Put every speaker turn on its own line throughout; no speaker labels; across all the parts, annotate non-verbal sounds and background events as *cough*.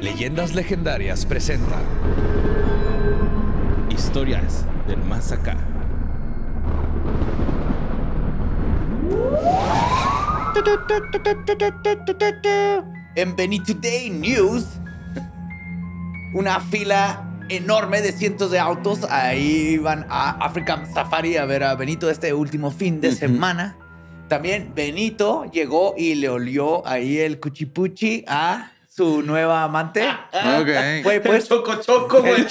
Leyendas legendarias presenta
Historias del más acá.
En Benny Today News, una fila enorme de cientos de autos. Ahí van a African Safari a ver a Benito este último fin de semana. También Benito llegó y le olió ahí el cuchipuchi a su nueva amante.
Ok.
Güey, puedes,
Choco choco, güey.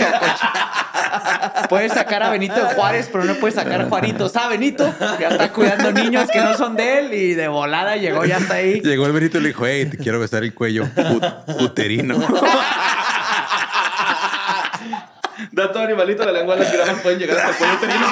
puedes sacar a Benito de Juárez, pero no puedes sacar a Juanitos. Ah, Benito ya está cuidando niños que no son de él y de volada llegó, ya está ahí.
Llegó el Benito y le dijo, hey, te quiero besar el cuello ut- uterino.
Dato animalito, la lengua de las jirafa pueden llegar hasta el cuello uterino.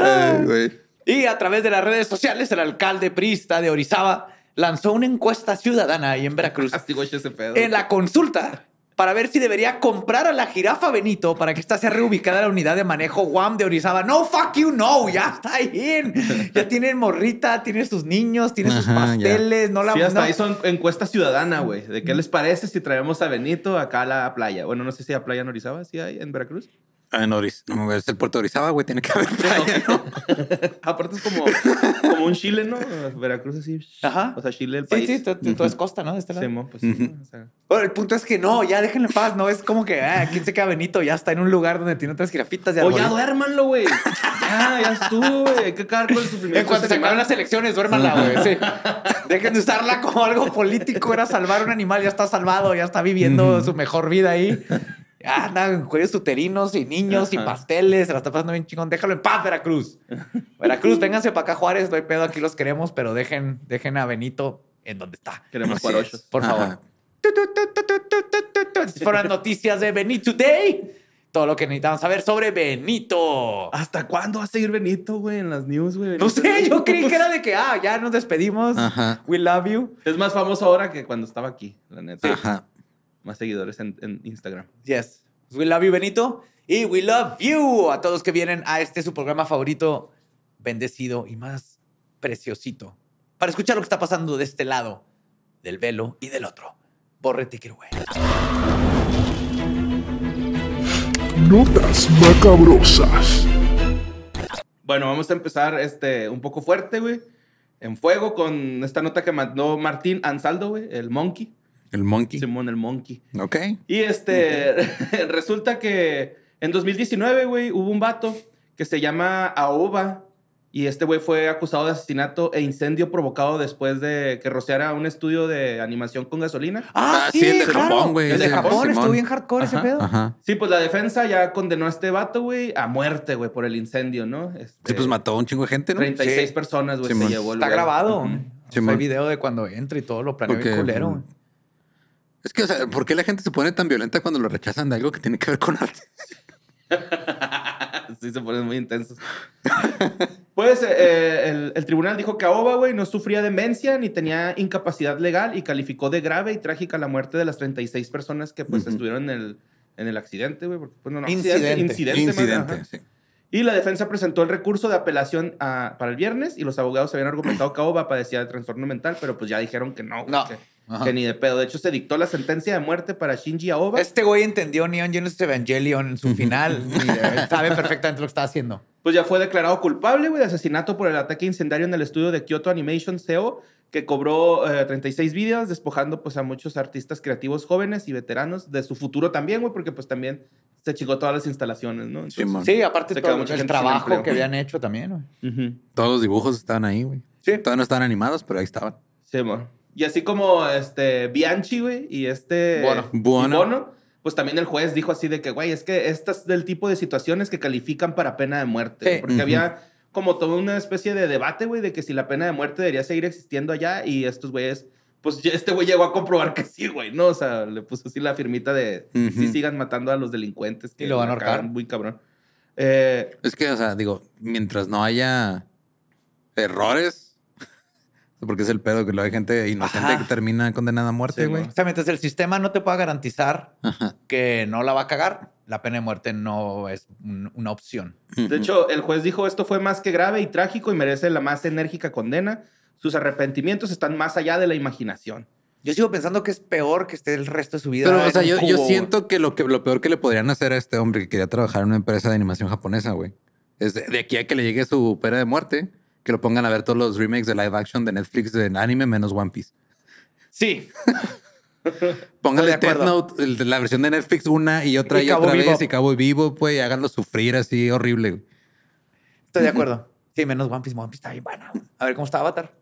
Ay, güey.
Y a través de las redes sociales, el alcalde priista de Orizaba lanzó una encuesta ciudadana ahí en Veracruz *laughs*
ese pedo.
en la consulta para ver si debería comprar a la jirafa Benito para que ésta sea reubicada a la unidad de manejo WAM de Orizaba. No, fuck you, no, ya está ahí. Ya *laughs* tiene morrita, tiene sus niños, tiene sus pasteles, no la
Sí, hasta
no-
ahí son encuesta ciudadana, güey. ¿De qué les parece si traemos a Benito acá a la playa? Bueno, no sé si a Playa en Orizaba, sí hay en Veracruz.
Ah, en Oriz- No, puerto de Orizaba, güey. Tiene que haber *laughs* playa, ¿no? *laughs*
Aparte es como, como un Chile, ¿no? Veracruz así.
Ajá.
O sea, Chile el
Sí,
país.
sí, todo, todo es costa, ¿no? De este lado.
Simón, pues sí. o sea.
Bueno, el punto es que no, ya déjenlo en paz, no es como que, ah, ¿quién se queda Benito? Ya está en un lugar donde tiene otras jirafitas de
O ya duérmanlo, güey. *laughs* Ya, ya estuvo, güey. Hay que acabar con el sufrimiento.
En cuanto se acaben las elecciones, duérmanla, güey. Sí. Dejen de usarla como algo político. Era salvar un animal, ya está salvado, ya está viviendo su mejor vida ahí. Ya andan en cuellos uterinos y niños y pasteles. Se la está pasando bien chingón. Déjalo en paz, Veracruz. *laughs* Veracruz, vénganse para acá, Juárez. No hay pedo, aquí los queremos, pero dejen, dejen a Benito en donde está.
Queremos cuarochos.
Por favor. Fueron noticias de Benito Today. Todo lo que necesitamos saber sobre Benito.
¿Hasta cuándo va a seguir Benito, güey, en las news, güey?
No sé, yo creí que era *laughs* de que, ah, ya nos despedimos.
Ajá.
We love you.
Es más famoso ahora que cuando estaba aquí, la neta.
Ajá.
Más seguidores en, en Instagram.
Yes. We love you, Benito. Y we love you a todos que vienen a este su programa favorito, bendecido y más preciosito. Para escuchar lo que está pasando de este lado, del velo y del otro. Borre Ticker, güey.
Notas macabrosas.
Bueno, vamos a empezar este, un poco fuerte, güey. En fuego con esta nota que mandó Martín Ansaldo, güey, el Monkey.
El monkey.
Simón, el Monkey.
Ok.
Y este, *laughs* resulta que en 2019, güey, hubo un vato que se llama Aoba. Y este güey fue acusado de asesinato e incendio provocado después de que rociara un estudio de animación con gasolina.
Ah, sí, el de Japón, güey,
El de Japón, estuvo bien hardcore ese pedo.
Ajá.
Sí, pues la defensa ya condenó a este vato, güey, a muerte, güey, por el incendio, ¿no? Este,
Sí, pues mató a un chingo de gente, ¿no?
36
Sí.
personas, güey, se llevó el
Está
güey.
grabado.
Ujú.
O sea,
Simón.
hay video de cuando entra y todo lo planeó bien culero.
Es que, o sea, ¿por qué la gente se pone tan violenta cuando lo rechazan de algo que tiene que ver con arte? *laughs*
sí, se ponen muy intensos. pues eh, el, el tribunal dijo que Aoba, güey, no sufría demencia ni tenía incapacidad legal y calificó de grave y trágica la muerte de las 36 personas que pues estuvieron en el, en el accidente, güey. Pues, no,
Incidente.
incidente.
Incidente, sí.
Y la defensa presentó el recurso de apelación a- para el viernes y los abogados habían argumentado que Aoba padecía de trastorno mental, pero pues ya dijeron que no,
No.
que,
Ajá.
que ni de pedo. De hecho, se dictó la sentencia de muerte para Shinji Aoba.
Este güey entendió Neon Genesis Evangelion en su final y *laughs* eh, sabe perfectamente lo que está haciendo.
Pues ya fue declarado culpable, güey, de asesinato por el ataque incendiario en el estudio de Kyoto Animation CO, que cobró eh, 36 videos, despojando pues a muchos artistas creativos jóvenes y veteranos de su futuro también, güey, porque pues también se chingó todas las instalaciones, ¿no? Entonces,
Simón.
Sí, aparte
Se
todo
quedó mucha
el
gente
trabajo
empleo.
que habían hecho también. güey.
ujú.
Todos los dibujos estaban ahí, güey.
Sí.
Todavía no estaban animados, pero ahí estaban.
Sí, mo. Y así como este Bianchi, güey, y este
Bono.
y
Bono.
Bono, pues también el juez dijo así de que, güey, es que estas del tipo de situaciones que califican para pena de muerte.
Sí.
Porque había como toda una especie de debate, güey, de que si la pena de muerte debería seguir existiendo allá y estos güeyes, pues este güey llegó a comprobar que sí, güey, ¿no? O sea, le puso así la firmita de
Ujú.
sigan matando a los delincuentes. Que
Y lo van a ahorcar.
Muy cabrón. Eh,
Es que, o sea, digo, mientras no haya errores, porque es el pedo que luego hay gente inocente
Ajá.
que termina condenada a muerte,
Sí,
güey.
O sea, mientras el sistema no te pueda garantizar que no la va a cagar, la pena de muerte no es un- una opción.
De hecho, el juez dijo esto fue más que grave y trágico y merece la más enérgica condena. Sus arrepentimientos están más allá de la imaginación.
Yo sigo pensando que es peor que esté el resto de su vida.
Pero, o sea, yo, siento que lo, que lo peor que le podrían hacer a este hombre que quería trabajar en una empresa de animación japonesa, güey, es de, de aquí a que le llegue su pena de muerte, que lo pongan a ver todos los remakes de live action de Netflix de anime menos One Piece.
Sí. *laughs*
Póngale Death. Note, la versión de Netflix, una y otra
Y
otra
Vivo.
vez, y Cabo Vivo, pues, y háganlo sufrir así horrible.
Estoy de *laughs* acuerdo. Sí, menos One Piece. One Piece está bien bueno. A ver cómo está Avatar.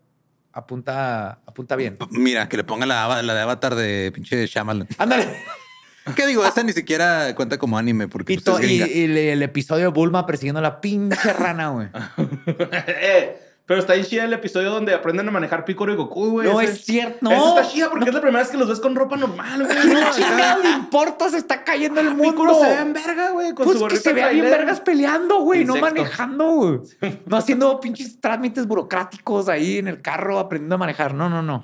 Apunta, apunta bien.
Mira, que le pongan la, la de Avatar de pinche Shyamalan.
Ándale. *laughs*
¿Qué digo? Esa ni siquiera cuenta como anime porque
Y,
pues, es
y- y el, el episodio de Bulma persiguiendo a la pinche rana, güey. *laughs*
Eh, pero está ahí chida el episodio donde aprenden a manejar Piccolo y Goku, güey.
No
Ese-
es cierto. No.
Está chida porque es la primera vez que los ves con ropa normal, güey.
¿Qué
¿no?
chingado le importa? Se está cayendo el mundo.
Piccolo se ve en verga, güey, con
Pues
su
que se vea bien vergas peleando, güey, no manejando, güey. No haciendo pinches trámites burocráticos ahí en el carro aprendiendo a manejar. No, no, no.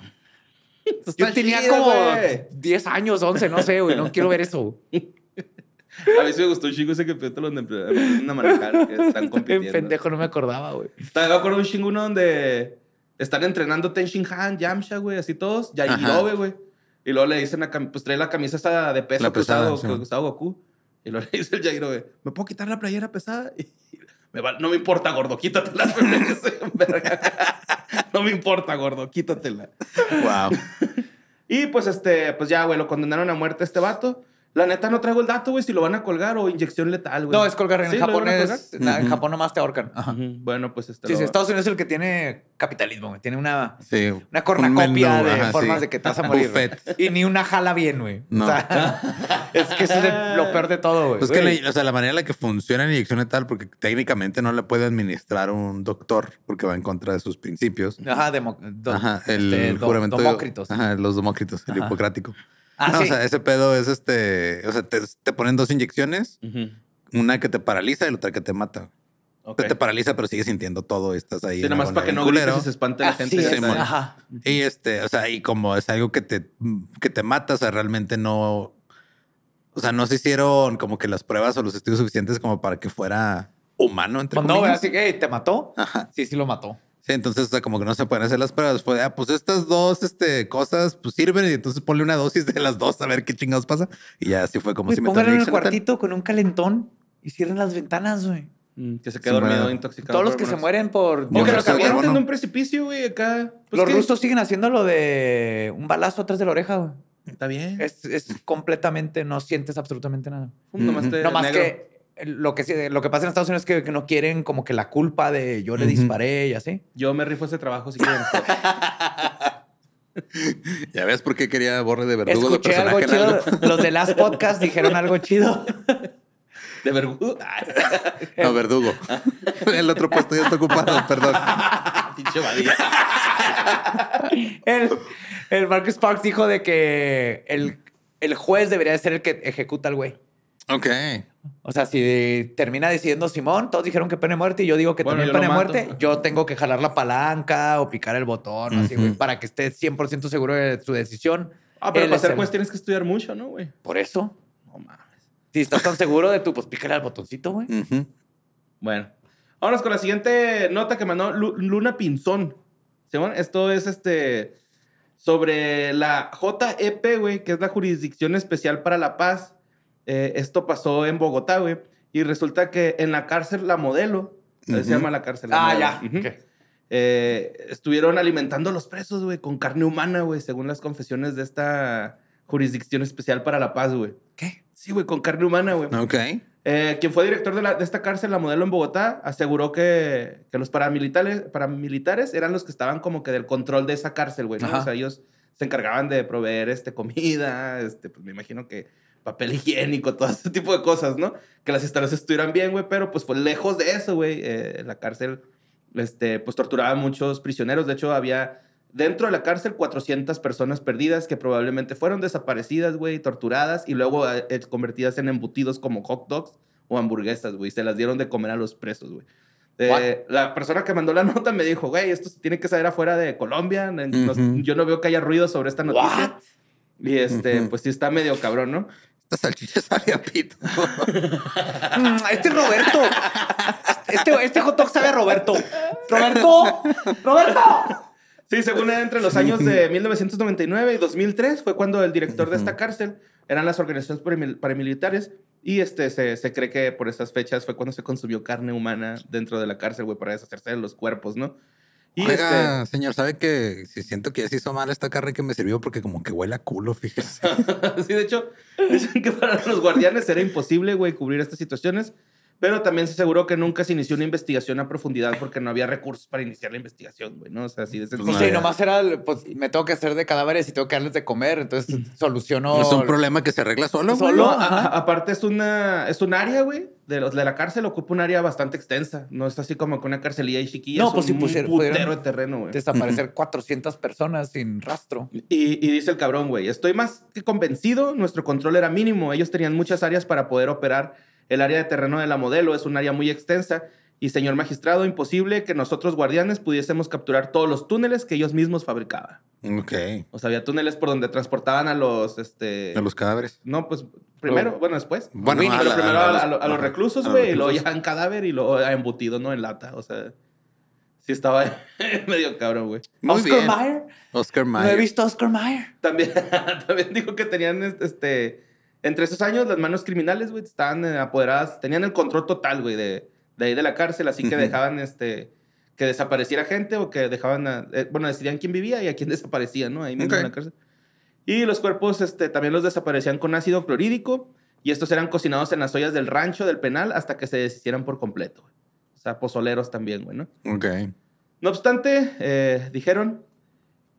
*laughs* Yo tenía
chido,
como
güey.
10 años, 11, no sé, güey. No quiero ver eso. *laughs*
A mí sí me gustó un chingo ese que te los aprenden a manejar, que están *laughs* compitiendo.
pendejo, no me acordaba, güey.
Me acuerdo un chingo uno donde están entrenando Tenshin Han, Yamcha, güey, así todos, Yajirobe, güey. Y luego le dicen, a pues trae la camisa esa de peso
La
que
pesada,
usaba,
sí.
que usaba Goku. Y luego le dice el Yajirobe, ¿me puedo quitar la playera pesada? Y me va- no me importa, gordo, quítatela. *laughs* No me importa, gordo, quítatela.
Wow. *laughs*
Y pues este, pues ya, güey, lo condenaron a muerte a este vato. La neta no traigo el dato, güey, si lo van a colgar o inyección letal, güey.
No, es colgar en
¿Sí? ¿Lo
Japón.
iban a
Es, na- en
Ujú.
Japón nomás te ahorcan. Ajá.
Bueno, pues este.
Sí, sí, Estados Unidos es el que tiene capitalismo, güey. Tiene una,
Sí.
una cornacopia
Un menú,
de
ajá,
formas
sí.
de que te vas a morir. Y ni una jala bien, güey.
No.
O sea, es que eso es lo peor de todo, güey.
Pues que
Güey.
la, o sea, la manera en la que funciona la inyección letal, porque técnicamente no la puede administrar un doctor porque va en contra de sus principios.
Ajá, demo- do-
Ajá, el
este, do-
juramento.
Demócritos.
Ajá, los demócritos, el
Ajá.
hipocrático.
Ah,
No,
sí.
O sea, ese pedo es este. O sea, te, te ponen dos inyecciones, una que te paraliza y la otra que te mata.
ok.
Te, te paraliza, pero sigues sintiendo todo y estás ahí.
Sí, nada más para que no grites y se espante la
Así
gente.
Ajá.
Y este, o sea, y como es algo que te, que te mata, o sea, realmente no. O sea, no se hicieron como que las pruebas o los estudios suficientes como para que fuera humano, entre
Pues no, así que te mató.
Ajá.
Sí, sí lo mató.
Sí, entonces, o sea, como que no se pueden hacer las pruebas. Fue, de, ah, pues estas dos este, cosas pues sirven y entonces ponle una dosis de las dos a ver qué chingados pasa. Y ya así fue como si me
en el cuartito con un calentón y cierren las ventanas, güey.
Mm, Que se quedó
Sí,
dormido, intoxicado.
Todos los que se mueren por...
O que lo
bueno.
de un precipicio, güey, acá. Pues,
los
¿qué?
rusos siguen haciendo lo de un balazo atrás de la oreja, güey.
Está bien.
Es, es completamente, no sientes absolutamente nada.
Pum, nomás
Ujú.
te-
No más
negro.
que lo que, lo que pasa en Estados Unidos es que, que no quieren como que la culpa de yo le disparé y así.
Yo me rifo ese trabajo si quieren. *laughs*
Ya ves por qué quería borre de verdugo de
Escuché algo
personaje en
chido.
algo. *laughs*
Los de Last Podcast dijeron algo chido. *laughs*
De vergudo.
No, verdugo. El otro puesto ya está ocupado, perdón.
Pinche.
El, el Marcus Sparks dijo de que el, el juez debería de ser el que ejecuta al güey.
Ok.
O sea, si termina decidiendo Simón, todos dijeron que pene muerte y yo digo que
Bueno,
también
mato.
muerte, yo tengo que jalar la palanca o picar el botón, así, güey, para que esté 100% seguro de su decisión.
Ah, pero
Él
para
es
ser
el-
juez tienes que estudiar mucho, ¿no, güey?
Por eso.
No mames.
Si estás tan seguro de tu, pues pícale al botoncito, güey.
Bueno, vámonos con la siguiente nota que mandó Lu- Luna Pinzón. Simón, Esto es este sobre la JEP, güey, que es la Jurisdicción Especial para la Paz. Eh, esto pasó en Bogotá, güey. Y resulta que en la cárcel La Modelo, se llama la cárcel. La
Ah,
Modelo.
ya.
Eh, estuvieron alimentando a los presos, güey, con carne humana, güey, según las confesiones de esta Jurisdicción Especial para la Paz, güey.
¿Qué?
Sí, güey, con carne humana, güey.
Ok.
Eh, quien fue director de, la- de esta cárcel, la modelo en Bogotá, aseguró que, que los paramilitares, paramilitares eran los que estaban como que del control de esa cárcel, güey. O sea, ellos se encargaban de proveer este, comida, este, pues me imagino que papel *laughs* higiénico, todo ese tipo de cosas, ¿no? Que las instalaciones estuvieran bien, güey, pero pues fue lejos de eso, güey. Eh, la cárcel, este, pues torturaba a muchos prisioneros. De hecho, había dentro de la cárcel 400 personas perdidas que probablemente fueron desaparecidas, güey, torturadas y luego eh, eh, convertidas en embutidos como hot dogs o hamburguesas, güey. Se las dieron de comer a los presos, güey. Eh, la persona que mandó la *laughs* nota me dijo, güey, esto se tiene que saber afuera de Colombia. En- nos-
Ujú.
yo no veo que haya ruido sobre esta noticia.
What?
Y este, pues sí está medio cabrón, ¿no?
Esta salchicha *laughs* sabe a pito.
Mm, este es Roberto. Este, este hot dog sabe a Roberto. Roberto. Roberto.
Sí, según entre los años de 1999 y 2003 fue cuando el director de esta cárcel eran las organizaciones paramil- paramilitares y este, se, se cree que por esas fechas fue cuando se consumió carne humana dentro de la cárcel, güey, para deshacerse de los cuerpos, ¿no? Y este,
señor, ¿sabe que si siento que ya se hizo mal esta carne que me sirvió porque como que huele a culo, fíjese? *laughs*
sí, de hecho, *laughs* dicen que para los guardianes era imposible, güey, cubrir estas situaciones, pero también se aseguró que nunca se inició una investigación a profundidad porque no había recursos para iniciar la investigación, güey, ¿no? O sea, así de
Pues
Pues
no
sí, nomás era, pues me tengo que hacer de cadáveres y tengo que darles de comer, entonces soluciono.
¿No es un problema que se arregla solo?
Solo.
No, a- aparte es una es un área, güey, de, los- de la cárcel ocupa un área bastante extensa. No es así como que una carcelilla y chiquilla.
No,
es
pues si
un
pusiera-
putero
pudieran
de terreno, güey.
Desaparecer 400 personas sin rastro.
Y, y dice el cabrón, güey, estoy más que convencido, nuestro control era mínimo. Ellos tenían muchas áreas para poder operar. El área de terreno de la modelo es un área muy extensa. Y señor magistrado, imposible que nosotros guardianes pudiésemos capturar todos los túneles que ellos mismos fabricaban.
Ok.
O sea, había túneles por donde transportaban a los, este...
A los cadáveres.
No, pues primero, bueno, después.
Bueno,
Pero
a la-
primero
a
a,
los-
a lo- a los reclusos, güey, y luego ya en cadáver y luego embutido, ¿no? En lata. O sea, sí estaba *laughs* medio cabrón, güey.
Oscar
bien.
Mayer.
Oscar
No he
Mayer.
visto a Oscar Mayer.
También, *laughs* también dijo que tenían, este... Entre esos años, las manos criminales, güey, estaban eh, apoderadas, tenían el control total, güey, de, de ahí de la cárcel, así que dejaban, este... Que desapareciera gente o que dejaban... a- eh, bueno, decidían quién vivía y a quién *laughs* desaparecía, ¿no? Ahí mismo en la cárcel. Y los cuerpos este, también los desaparecían con ácido clorhídrico y estos eran cocinados en las ollas del rancho del penal hasta que se deshicieran por completo. güey. O sea, pozoleros también, güey, ¿no?
Ok.
No obstante, eh, dijeron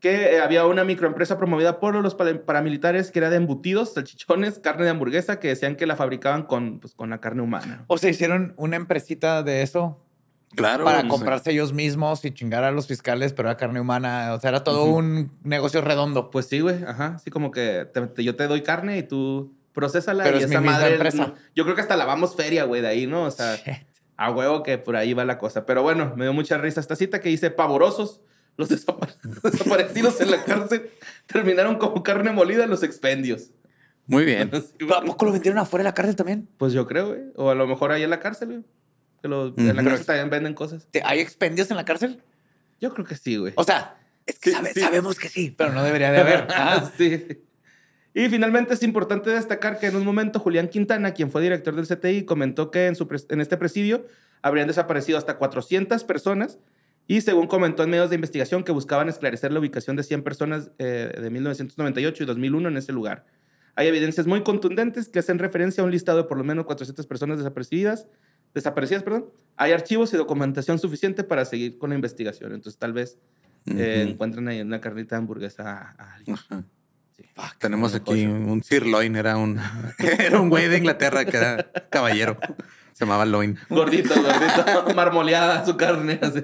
que eh, había una microempresa promovida por los pa- paramilitares que era de embutidos, salchichones, *laughs* carne de hamburguesa, que decían que la fabricaban con, pues, con la carne humana.
O sea, hicieron una empresita de eso
Claro.
para
no sé.
comprarse ellos mismos y chingar a los fiscales, pero era carne humana. O sea, era todo un negocio redondo.
Pues sí, güey, ajá. Así como que te- te- yo te doy carne y tú procésala
Pero
y
es mi
esa
misma
madre...
empresa.
no- yo creo que hasta lavamos feria, güey, de ahí, ¿no? O sea... A huevo que por ahí va la cosa. Pero bueno, me dio mucha risa esta cita que dice pavorosos. Los desapa- *laughs* desaparecidos en la cárcel terminaron como carne molida en los expendios.
Muy bien.
¿Pero ¿A poco lo vendieron afuera de la cárcel también?
Pues yo creo, güey. O a lo mejor ahí en la cárcel, güey. Que lo- En la cárcel también venden cosas.
¿Te- ¿Hay expendios en la cárcel?
Yo creo que sí, güey.
O sea, es que
Sí,
sabe-
sí.
sabemos que sí, pero no debería de *laughs* haber.
Ah, sí. Y finalmente es importante destacar que en un momento Julián Quintana, quien fue director del CTI, comentó que en, su en este presidio habrían desaparecido hasta 400 personas y según comentó en medios de investigación que buscaban esclarecer la ubicación de 100 personas eh, de 1998 y 2001 en ese lugar. Hay evidencias muy contundentes que hacen referencia a un listado de por lo menos 400 personas desaparecidas, desaparecidas, perdón. Hay archivos y documentación suficiente para seguir con la investigación. Entonces tal vez eh,
Ujú.
encuentren ahí una carnita de hamburguesa a, a alguien.
Ajá.
Sí.
Tenemos
Una
aquí un sirloin, era un, *laughs* era un güey de Inglaterra que era caballero. Se llamaba Loin.
Gordito, gordito, *laughs* marmoleada su carne. así.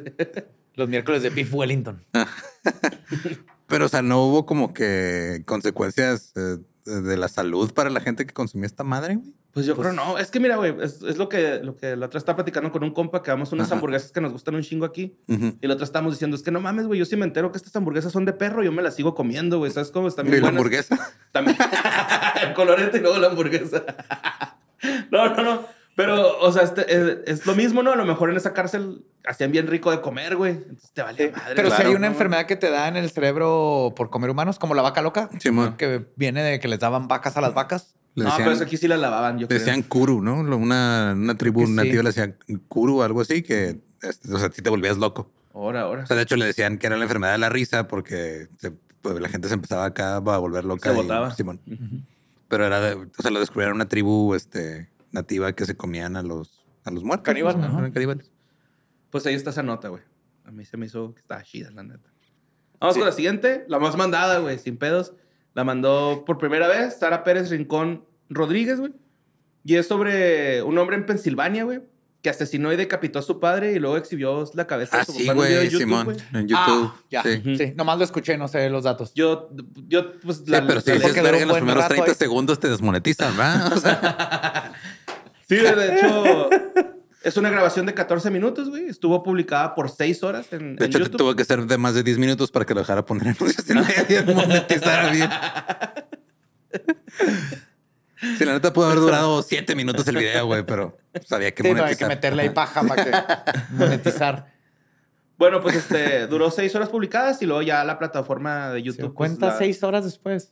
los miércoles de Beef Wellington. *laughs*
Pero, o sea, no hubo como que consecuencias eh, de la salud para la gente que consumía esta madre, güey.
Pues yo creo no. Es que mira, güey, es, es lo, que, lo que la otra está platicando con un compa que vamos unas
Ajá.
hamburguesas que nos gustan un chingo aquí. Y la otra estamos diciendo, es que no mames, güey, yo sí me entero que estas hamburguesas son de perro, yo me las sigo comiendo, güey. ¿Sabes cómo? Están
Y
bien
la
buenas.
hamburguesa.
También. *laughs* El colorete y luego la hamburguesa. No, no, no. Pero, o sea, este, es, es lo mismo, ¿no? A lo mejor en esa cárcel hacían bien rico de comer, güey. Entonces te valía madre.
Pero si hay una
¿no?
enfermedad que te da en el cerebro por comer humanos, como la vaca loca, que viene de que les daban vacas a las vacas.
Le
No,
decían,
pero eso aquí sí la lavaban, yo
le decían Kuru, ¿no? Una, una tribu
sí.
nativa le decían Kuru o algo así, que este, o sea, a ti te volvías loco.
Ahora, ahora.
O sea, de hecho le decían que era la enfermedad de la risa porque se- pues, la gente se empezaba acá a volver loca.
Se
y-
botaba.
Simón. Pero era, de- o sea, lo descubrieron una tribu este, nativa que se comían a los, a los muertos.
Caníbales,
eran caníbales.
Pues ahí está esa nota, güey. A mí se me hizo que estaba chida, la neta. Vamos con la siguiente, la más mandada, güey, sin pedos. La mandó por primera vez Sara Pérez Rincón Rodríguez, güey. Y es sobre un hombre en Pensilvania, güey, que asesinó y decapitó a su padre y luego exhibió la cabeza
Ah,
de su
sí, güey, Simón. En YouTube.
Ah, ya.
Sí.
Sí. nomás lo escuché, no sé los datos.
Yo, yo, pues,
Sí,
la,
pero si dices verga en los primeros
rato
30
ahí.
segundos te desmonetizan, ¿verdad? O sea, *laughs*
Sí, de hecho, es una grabación de 14 minutos, güey. Estuvo publicada por 6 horas en,
de
en
hecho,
YouTube.
tuvo que ser de más de 10 minutos para que lo dejara poner en *laughs* y monetizara bien. *laughs* Si la neta pudo haber durado 7 minutos el video, güey, pero sabía que
Sí, no, hay
monetizar.
que meterle ahí paja para que *laughs* monetizar.
Bueno, pues este, duró 6 horas publicadas y luego ya la plataforma de
Se
YouTube. pues,
cuenta
la-
seis horas después.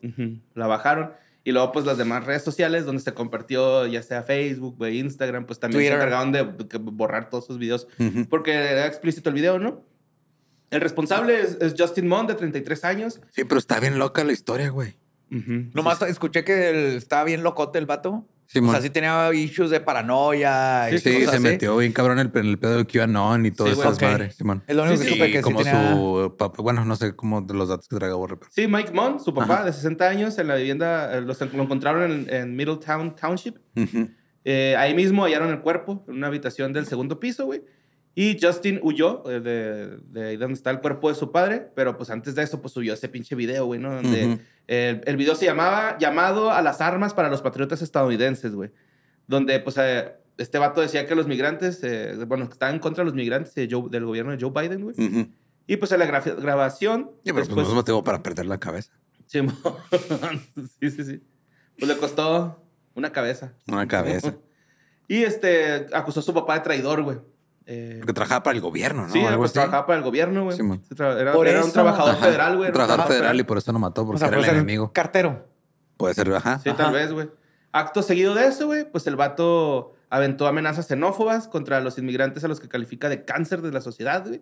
La bajaron. Y luego, pues, las demás redes sociales donde se compartió, ya sea Facebook, güey, Instagram, pues también
Twitter.
se encargaron de borrar todos sus videos porque era explícito el video, ¿no? El responsable es, es Justin Mon, de 33 años.
Sí, pero está bien loca la historia, güey.
Ujú.
Nomás escuché que el- estaba bien locote el vato.
Simón.
O sea, sí tenía issues de paranoia. y
Sí,
cosas
se
así.
metió bien cabrón en el, en el pedo de QAnon y todo
Sí,
eso.
güey.
Ok.
madre, Simón.
Es lo único
Sí,
que
sí,
supe que sí
como
tenía...
su papá, bueno, no sé cómo de los datos que traiga Borre, pero
Sí, Mike Mon, su papá
Ajá.
de 60 años, en la vivienda, eh, los- lo encontraron en, en Middletown Township. Eh, ahí mismo hallaron el cuerpo en una habitación del segundo piso, güey. Y Justin huyó eh, de, de ahí donde está el cuerpo de su padre, pero pues antes de eso, pues subió ese pinche video, güey, ¿no? Donde. El, el video se llamaba Llamado a las armas para los patriotas estadounidenses, güey. Donde, pues, eh, este vato decía que los migrantes, eh, bueno, que estaban contra los migrantes de Joe- del gobierno de Joe Biden, güey. Y pues en la grabación...
Sí, pero pues
después-
no es motivo para perder la cabeza.
Simón. *laughs* sí, sí, sí. Pues le costó una cabeza.
Una cabeza. *laughs*
Y este, acusó a su papá de traidor, güey. Eh,
Porque trabajaba para el gobierno, ¿no?
sí,
Algo
pues,
así.
trabajaba para el gobierno, güey. Sí, Era,
Por
era un trabajador
Ajá.
federal, güey.
Un trabajador federal y por eso lo mató,
O
porque
sea,
era
puede
el
ser
enemigo.
Cartero.
Puede ser, ajá.
Sí,
Ajá.
tal vez, güey. Acto seguido de eso, güey, pues el vato aventó amenazas xenófobas contra los inmigrantes a los que califica de cáncer de la sociedad, güey.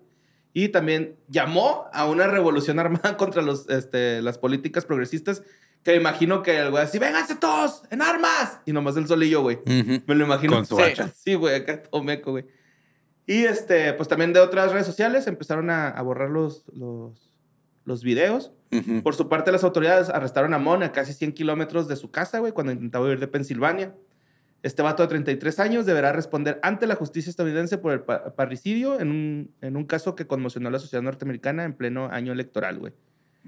Y también llamó a una revolución armada *laughs* contra los, este, las políticas progresistas, que me imagino que el güey así, vénganse todos, en armas. Y nomás el solillo, güey.
Ujú.
Me lo imagino.
Con su
sí,
hacha.
Sí, güey, acá todo meco, güey. Y este, pues también de otras redes sociales empezaron a, a borrar los, los, los videos. Por su parte, las autoridades arrestaron a Mon a casi 100 kilómetros de su casa, güey, cuando intentaba huir de Pensilvania. Este vato de 33 años deberá responder ante la justicia estadounidense por el pa- parricidio en un, en un caso que conmocionó a la sociedad norteamericana en pleno año electoral, güey.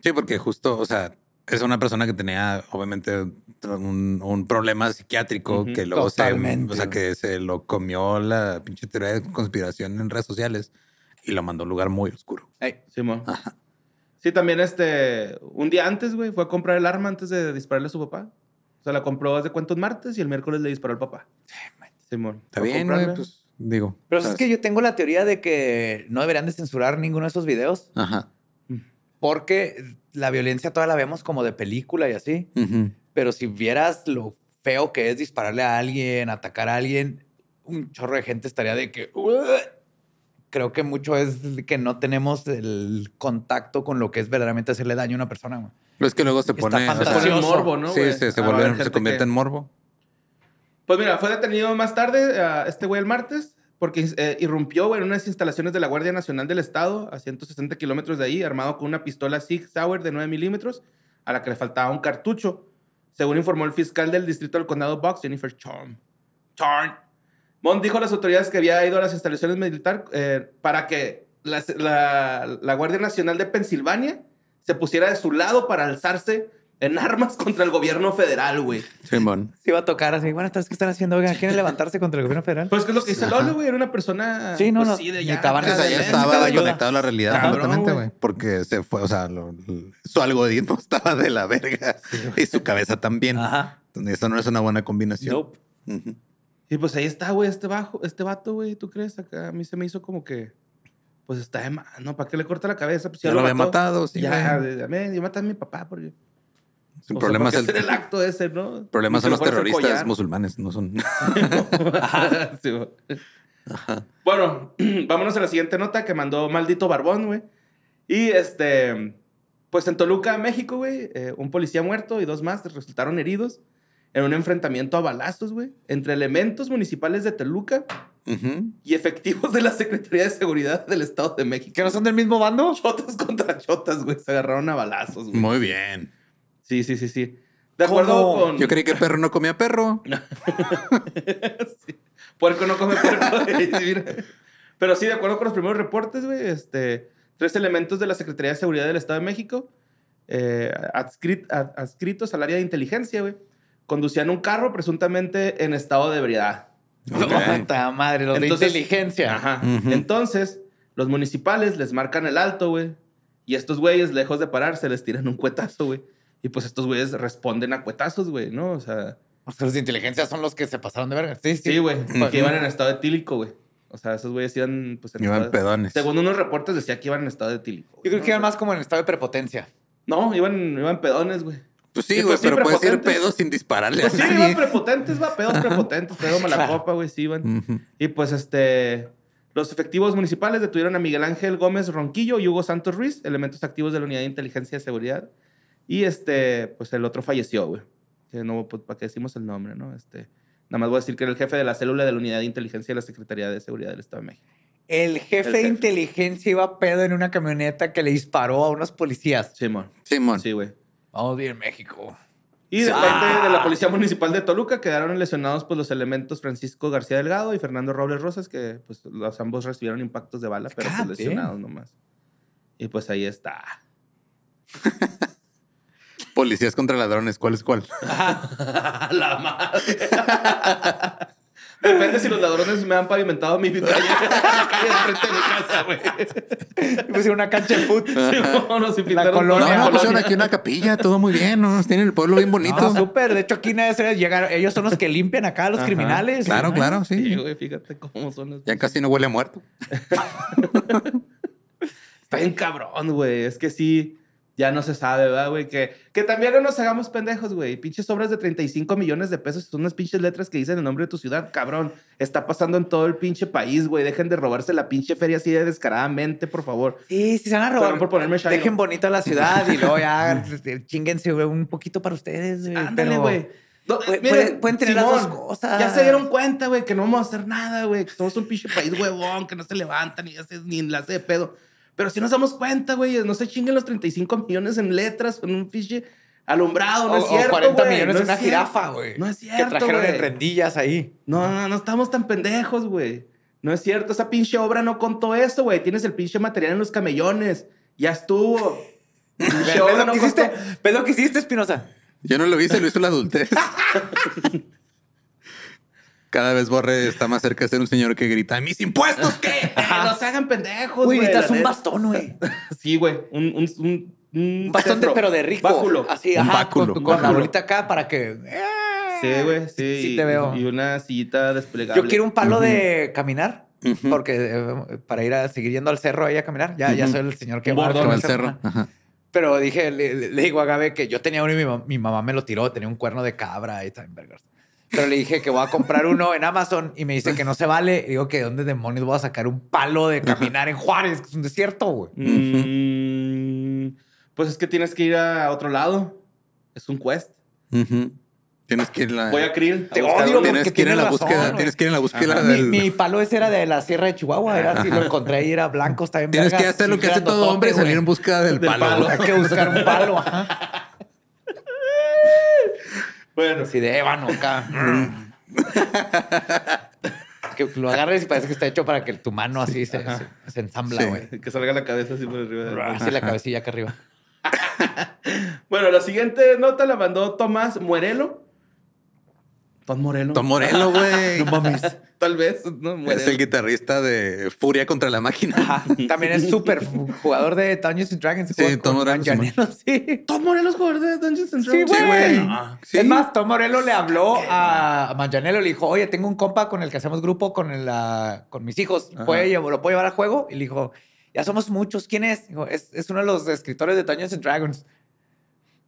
Sí, porque justo, o sea, es una persona que tenía obviamente un, un problema psiquiátrico que luego se,
Totalmente,
o sea, que se lo comió la pinche teoría de conspiración en redes sociales y lo mandó a un lugar muy oscuro.
Ey,
Simón. Sí, también este, un día antes, güey, fue a comprar el arma antes de dispararle a su papá. O sea, la compró hace cuánto un martes y el miércoles le disparó al papá. Simón.
Está bien, güey, pues digo.
Pero
sea,
es que yo tengo la teoría de que no deberían de censurar ninguno de esos videos
Ajá.
Porque la violencia toda la vemos como de película y así. Pero si vieras lo feo que es dispararle a alguien, atacar a alguien, un chorro de gente estaría de que... Creo que mucho es que no tenemos el contacto con lo que es verdaderamente hacerle daño a una persona.
Pero es que luego se pone. o sea,
Se pone morbo, ¿no,
sí,
güey?
se, se,
Ah,
vuelve- se convierte
que-
en morbo.
Pues mira, fue detenido más tarde a este güey el martes porque eh, irrumpió en unas instalaciones de la Guardia Nacional del Estado a 160 kilómetros de ahí, armado con una pistola Sig Sauer de 9 milímetros a la que le faltaba un cartucho, según informó el fiscal del distrito del condado Box, Jennifer Charm. Charm. Mond dijo a las autoridades que había ido a las instalaciones militares eh, para que las- la, la Guardia Nacional de Pensilvania se pusiera de su lado para alzarse en armas contra el gobierno federal, güey.
Simón.
Se iba a tocar así, bueno, ¿qué están haciendo? Oigan, ¿quieren levantarse contra el gobierno federal?
Pues que es lo que dice Lolo, güey. Era una persona.
Sí, no,
pues,
no,
sí, de
O sea,
de
ya estaba desconectado de la realidad
Cabrón,
completamente,
güey.
Porque se fue, o sea, lo- su algoritmo *laughs* estaba de la verga y su cabeza también.
Ajá.
Entonces, Eso no es una buena combinación.
Nope.
Ujú.
Y pues ahí está, güey, este bajo, este vato, güey, ¿tú crees? Acá a mí se me hizo como que, pues está de más, ¿no? ¿Para qué le corta la cabeza? Pues
Ya lo había
mató.
matado, sí,
Ya,
güey.
de- a mí, yo maté a mi papá porque...
El
o
problema,
¿para
es
qué
el,
hacer el acto ese, ¿no?
el problema son los terroristas musulmanes, no son. *laughs* *laughs*
Sí. Bueno, *clears throat* vámonos a la siguiente nota que mandó Maldito Barbón, güey. Y este, pues en Toluca, México, güey, eh, un policía muerto y dos más resultaron heridos en un enfrentamiento a balazos, güey, entre elementos municipales de Toluca y efectivos de la Secretaría de Seguridad del Estado de México.
¿Que no son del mismo bando?
Chotas contra chotas, güey. Se agarraron a balazos, güey.
Muy bien.
Sí, sí, sí, sí. De acuerdo
¿Cómo?
con...
Yo creí que perro no comía perro. *laughs*
Sí. Puerco no come puerco. *laughs* mira. Pero sí, de acuerdo con los primeros reportes, güey, este, tres elementos de la Secretaría de Seguridad del Estado de México, eh, adscrit- ad- adscritos al área de inteligencia, güey, conducían un carro presuntamente en estado de ebriedad.
Ok. *laughs*
Puta madre, los
Entonces-
de inteligencia.
Ajá. Entonces, los municipales les marcan el alto, güey. Y estos güeyes, lejos de pararse, les tiran un cuetazo, güey. Y pues estos güeyes responden a cuetazos, güey, ¿no? O sea,
O sea, los de inteligencia son los que se pasaron de verga. Sí, sí.
sí, güey.
Pues,
que iban en estado etílico, güey. O sea, esos güeyes iban, pues, en
Iban
estado-
pedones.
Según unos reportes decía que iban en estado etílico. güey,
Yo creo
¿no?
que iban más como en estado de prepotencia.
No, iban, iban pedones, güey.
Pues sí, güey, pero ir
prepotentes.
pedo sin dispararle
Pues
a
sí, iban prepotentes, va, pedos prepotentes, pedo mala copa, güey, sí iban. Y pues este, los efectivos municipales detuvieron a Miguel Ángel Gómez Ronquillo y Hugo Santos Ruiz, elementos activos de la Unidad de Inteligencia y Seguridad. Y este, pues el otro falleció, güey. Que no, pues, ¿para qué decimos el nombre, no? Este, nada más voy a decir que era el jefe de la célula de la Unidad de Inteligencia de la Secretaría de Seguridad del Estado de México.
El jefe
El
de
jefe.
inteligencia iba pedo en una camioneta que le disparó a unos policías.
Simón.
Simón.
Sí, güey.
Vamos bien, México.
Y de
Ah.
parte de la Policía Municipal de Toluca quedaron lesionados pues, los elementos Francisco García Delgado y Fernando Robles Rosas, que pues los ambos recibieron impactos de bala, pero pues lesionados nomás. Y pues ahí está. *laughs*
Policías contra ladrones, ¿cuál es cuál? *laughs*
la madre. Depende si los ladrones me han pavimentado mi calle, la *laughs* calle de frente de mi casa, güey.
Pusieron una cancha de fútbol.
Sí, no, no,
colonia.
No, pusieron aquí una capilla, todo muy bien, ¿no? Tienen el pueblo bien bonito.
No, súper. De hecho, aquí nadie se llegar. Ellos son los que limpian acá a los
Ajá.
criminales.
claro, claro,
Sí,
sí.
güey, fíjate cómo son. las-
Ya casi no huele a muerto. *laughs*
Está bien cabrón, güey. Es que sí, ya no se sabe, ¿verdad, güey? Que, que también no nos hagamos pendejos, güey. Pinches obras de 35 millones de pesos son unas pinches letras que dicen el nombre de tu ciudad, cabrón. Está pasando en todo el pinche país, güey. Dejen de robarse la pinche feria así de descaradamente, por favor.
Sí, sí, se van a robar.
Perdón por ponerme
Dejen bonita la ciudad y luego ya *laughs* chinguense güey, un poquito para ustedes. güey,
Ándale,
pero-
güey. No, miren,
puede- pueden tener las dos cosas.
Ya se dieron cuenta, güey, que no vamos a hacer nada, güey. Que somos un pinche país huevón, que no se levanta ni hace ni la hace de pedo. Pero si nos damos cuenta, güey, no se chinguen los 35 millones en letras, en un pinche alumbrado, no
O,
es
o
cierto,
40
güey,
millones
no
en una
cierto.
jirafa, güey.
No es
Que
cierto,
trajeron en rendillas ahí.
No, no, no estamos tan pendejos, güey. No es cierto, esa pinche obra no contó eso, güey. Tienes el pinche material en los camellones. Ya estuvo. *laughs* Pinche
¿Ves
obra
lo
no
que hiciste? ¿Ves lo que hiciste, Espinosa?
Yo no lo hice, lo hizo la adultez. *laughs* Cada vez Borre está más cerca de ser un señor que grita, ¿mis impuestos qué? *laughs*
No se hagan pendejos,
Güey,
la
un bastón, güey. *laughs*
Sí, güey. Un, un, un,
Un bastón, de, pero de rico.
Báculo.
Así,
Un
ajá.
báculo,
Con, con la bolita acá para que... eh,
Sí, güey. Sí,
Sí te veo.
Y una sillita desplegable.
Yo quiero un palo de caminar. Porque eh, para ir a seguir yendo al cerro ahí a caminar, ya, ya soy el señor que va al
el cerro.
ajá. Pero dije, le, digo a Gabe que yo tenía uno y mi, mi mamá me lo tiró, tenía un cuerno de cabra y también vergas. Pero le dije que voy a comprar uno en Amazon y me dice que no se vale. Y digo que dónde demonios voy a sacar un palo de caminar en Juárez, que es un desierto, güey.
Mm, pues es que tienes que ir a otro lado. Es un quest.
Tienes que ir a la...
Voy a Krill.
Te odio.
Tienes que ir en la
tienes razón,
búsqueda,
güey.
tienes que ir en la búsqueda.
Mi, palo ese era de la Sierra de Chihuahua, era así, lo encontré y era blanco, está bien
Tienes que hacer lo que hace todo hombre, salir en busca del,
Del
palo.
Hay que buscar un palo, ajá.
Bueno,
Así de ébano acá. *laughs* que lo agarres y parece que está hecho para que tu mano así se, se, se ensambla,
Sí.
güey.
que salga la cabeza así por arriba. del-
Así la cabecilla acá arriba. *laughs*
Bueno, la siguiente nota la mandó Tomás Muerelo. Tom Morello.
Tom Morello, *laughs* güey.
No mames.
Tal vez, ¿no?
es el guitarrista de Furia contra la máquina.
Ajá. También es súper jugador de Dungeons and Dragons.
Sí, Tom Morello,
Sí.
Tom Morello es jugador de Dungeons and
Sí,
Dragons.
güey.
Sí.
Es más, Tom Morello le habló a Manganiello, le dijo, oye, tengo un compa con el que hacemos grupo con, el, ah, con mis hijos. ¿Puede llevar- ¿Lo puedo llevar al juego? Y le dijo, ya somos muchos. ¿Quién es? Dijo, es, es uno de los escritores de Dungeons and Dragons.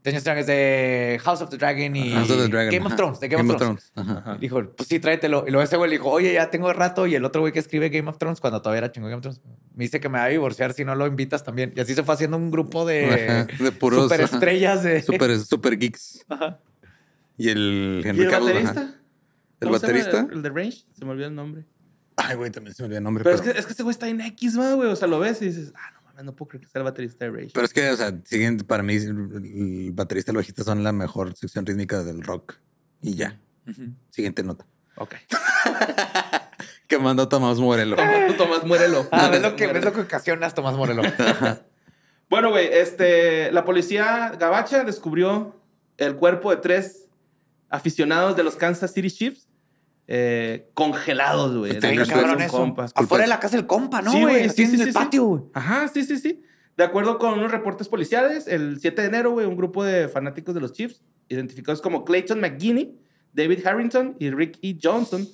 Dungeons Dragons de House of the Dragon y
House of the Dragon,
Game of. Thrones. De Game, of Thrones.
Ajá.
Y Dijo, pues sí, tráetelo. Y luego ese güey le dijo, oye, ya tengo rato. Y el otro güey que escribe Game of Thrones, cuando todavía era chingón Game of Thrones, me dice que me va a divorciar si no lo invitas también. Y así se fue haciendo un grupo de,
de puros,
superestrellas de...
Super, super geeks.
Ajá.
Y el
¿Y
Henry
el
Cavill,
baterista?
ajá. ¿El baterista?
El de Range. Se me olvidó el nombre.
Ay, güey, también se me olvidó el nombre.
Pero,
Pero,
es, que, es que ese güey está en X, ¿va, güey. O sea, lo ves y dices, ah, no no puedo creer que sea el baterista de Range.
pero es que, o sea, siguen, para mí, el baterista y el bajista son la mejor sección rítmica del rock. Y ya. Siguiente nota.
Ok. *laughs*
Que mandó Tomás Morello.
Tomás Morello.
Ah, ves lo que, ves lo que ocasionas, Tomás Morelo. *laughs*
Bueno, güey, este, la policía gabacha descubrió el cuerpo de tres aficionados de los Kansas City Chiefs eh, congelados, güey.
Está
de
bien
los
cabrón eso.
compas.
Afuera de la casa del compa, ¿no,
Sí,
güey?
güey,
Así
sí,
en
sí,
el
sí, sí.
patio, güey.
Ajá, sí, sí, sí. De acuerdo con unos reportes policiales, el 7 de enero, güey, un grupo de fanáticos de los Chiefs, identificados como Clayton McGinney, David Harrington y Rick E. Johnson,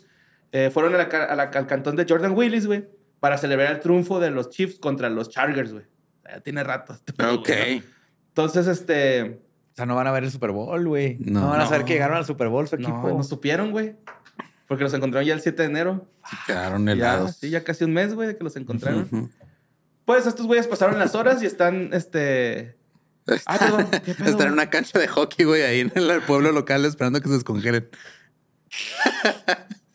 eh, fueron a la ca- a la- al cantón de Jordan Willis, güey, para celebrar el triunfo de los Chiefs contra los Chargers, güey. Ya tiene rato. este pedo,
Ok.
¿no? Entonces, este...
O sea, no van a ver el Super Bowl, güey. No,
No.
van a saber
No.
que llegaron al Super Bowl su
No,
equipo.
no supieron, güey. Porque los encontraron ya el 7 de enero.
Quedaron
Ya,
helados.
sí, ya casi un mes, güey, de que los encontraron. Pues estos güeyes pasaron las horas y están, este... Ah, perdón. ¿Qué pedo,
Están en una cancha de hockey, güey, ahí en el pueblo local esperando que se descongelen.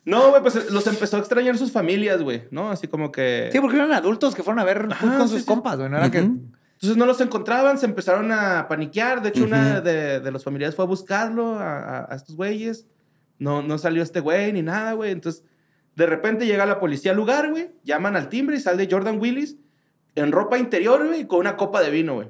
No, güey, pues los empezó a extrañar sus familias, güey, ¿no? Así como que...
Sí, porque eran adultos que fueron a ver
Ajá,
con
sí,
sus
sí.
compas, güey. No era que...
Entonces no los encontraban, se empezaron a paniquear. De hecho, una de, de los familiares fue a buscarlo a, a- a estos güeyes. No, no salió este güey ni nada, güey. Entonces, de repente llega la policía al lugar, güey. Llaman al timbre y sale Jordan Willis en ropa interior, güey, y con una copa de vino, güey.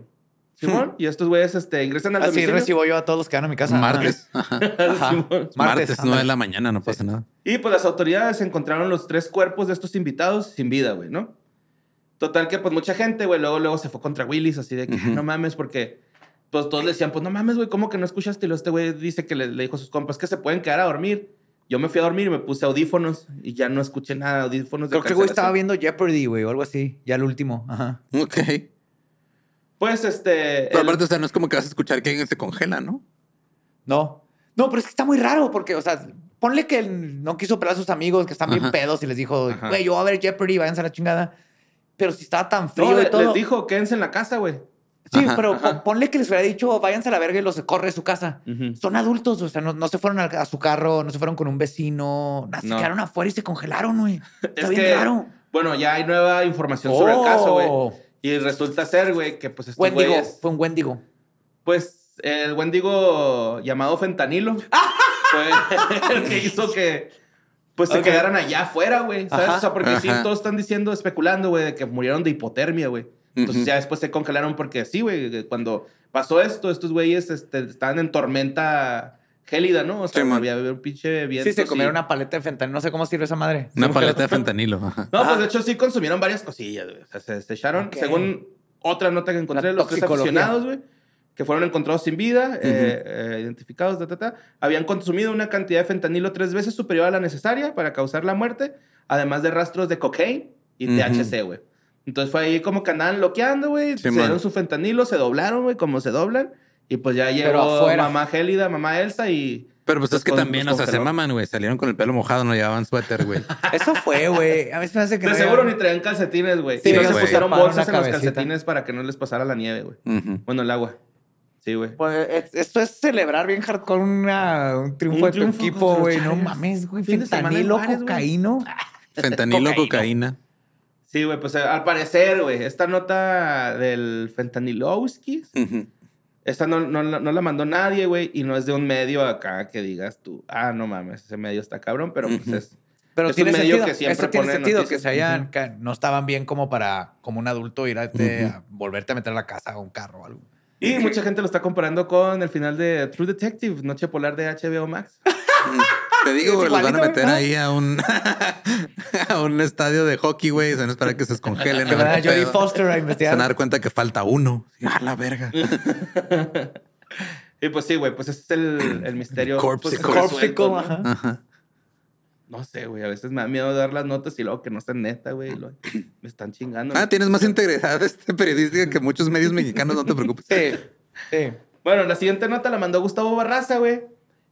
Simón. Y estos güeyes este, ingresan al
Así
domicilio.
recibo yo a todos los que van a mi casa.
Martes. *laughs* Ajá. *laughs*
Martes,
Martes,
ándale.
9 de la mañana, no pasa nada.
Y pues las autoridades encontraron los tres cuerpos de estos invitados sin vida, güey, ¿no? Total que pues mucha gente, güey, luego, luego se fue contra Willis, así de que no mames, porque pues todos le decían, pues no mames, güey, ¿cómo que no escuchaste? Y luego este güey dice que le, le dijo a sus compas que se pueden quedar a dormir. Yo me fui a dormir y me puse audífonos y ya no escuché nada, audífonos de
Creo que el güey estaba viendo Jeopardy, güey, o algo así. Ya el último. Ajá.
Ok.
Pues este...
Pero
el-
aparte, o sea, no es como que vas a escuchar que alguien se congela, ¿no?
No. No, pero es que está muy raro porque, o sea, ponle que no quiso pelar a sus amigos que están bien
Ajá.
pedos y les dijo, güey, yo voy a ver Jeopardy, váyanse a la chingada. Pero si estaba tan
no,
frío
le-
y todo.
les dijo, quédense en la casa, güey.
Sí,
Ajá,
pero
ajá.
ponle que les hubiera dicho, váyanse a la verga y los corre de su casa. Son adultos, o sea, no, no se fueron a, a su carro, no se fueron con un vecino, nada, se quedaron afuera y se congelaron, güey. *laughs* Está
Es
bien
que-
raro.
Bueno, ya hay nueva información sobre el caso, güey.
Oh.
Y resulta ser, güey, que pues estos
Wendigo,
güeyes...
fue un Wendigo.
Pues el Wendigo llamado Fentanilo *laughs* fue el que hizo que pues se quedaran allá afuera, güey. ¿Sabes?
Ajá.
O sea, porque sí, todos están diciendo, especulando, güey, de que murieron de hipotermia, güey. Entonces
Ujú.
ya después se congelaron porque sí, güey. Cuando pasó esto, estos güeyes este, estaban en tormenta gélida, ¿no? O sea,
Sí,
había un pinche viento.
Sí, se comieron una paleta de fentanilo. No sé cómo sirve esa madre.
Una paleta de fentanilo.
No, pues
Ah.
de hecho sí consumieron varias cosillas, güey. O sea, se, se echaron,
Ok.
según otra nota que encontré, los tres aficionados, güey, que fueron encontrados sin vida, eh, eh, identificados, ta, ta, ta, habían consumido una cantidad de fentanilo tres veces superior a la necesaria para causar la muerte, además de rastros de cocaína y
Ujú.
THC, güey. Entonces fue ahí como que andaban loqueando, güey.
Sí,
se
man.
dieron su fentanilo, se doblaron, güey, como se doblan. Y pues ya llegó
afuera.
mamá Gélida, mamá Elsa y...
Pero pues es que también, o sea, se maman, güey. Salieron con el pelo mojado, no llevaban suéter, güey. *laughs*
Eso fue, güey. A mí se me hace que
De
no
seguro
había-
ni traían calcetines, güey.
Sí,
no se
güey.
pusieron bolsas en los calcetines para que no les pasara la nieve, güey.
Ujú.
Bueno, el agua. Sí, güey.
Pues, es- esto es celebrar bien hardcore una, un triunfo
Un
de tu
triunfo
equipo, güey. No mames, güey. Fentanilo, cocaíno.
Fentanilo,
Cocaína.
Sí, güey, pues eh, al parecer, güey, esta nota del fentanilowski,
Ujú.
esta no, no, la- no la mandó nadie, güey, y no es de un medio acá que digas tú, ah, no mames, ese medio está cabrón, pero pues es...
Pero
Es un
tiene
medio
sentido.
que siempre
Esto tiene
pone
sentido
noticias.
que se hayan, que no estaban bien como para, como un adulto, irte
Ujú.
a volverte a meter a la casa o un carro o algo.
Y mucha gente lo está comparando con el final de True Detective, Noche Polar de HBO Max. *laughs*
Te digo, güey, los van a meter
¿no?
ahí a un, *laughs* a un estadio de hockey, güey. Se van a esperar que se descongelen.
Que
a
van
ver
a Jodie. Foster a
Se
investigar.
van a dar cuenta que falta uno. A la verga. *laughs*
Y pues sí, güey, pues ese es el, el misterio.
Corpsicle.
pues, resuelto, ¿no?
Corpsicle, ajá.
Ajá.
No sé, güey. A veces me da miedo dar las notas y luego que no sean neta, güey. y luego Me están chingando.
Ah, tienes más integridad *laughs* este periodística que muchos medios mexicanos, no te preocupes.
Sí, sí.
Bueno, la siguiente nota la mandó Gustavo Barraza, güey.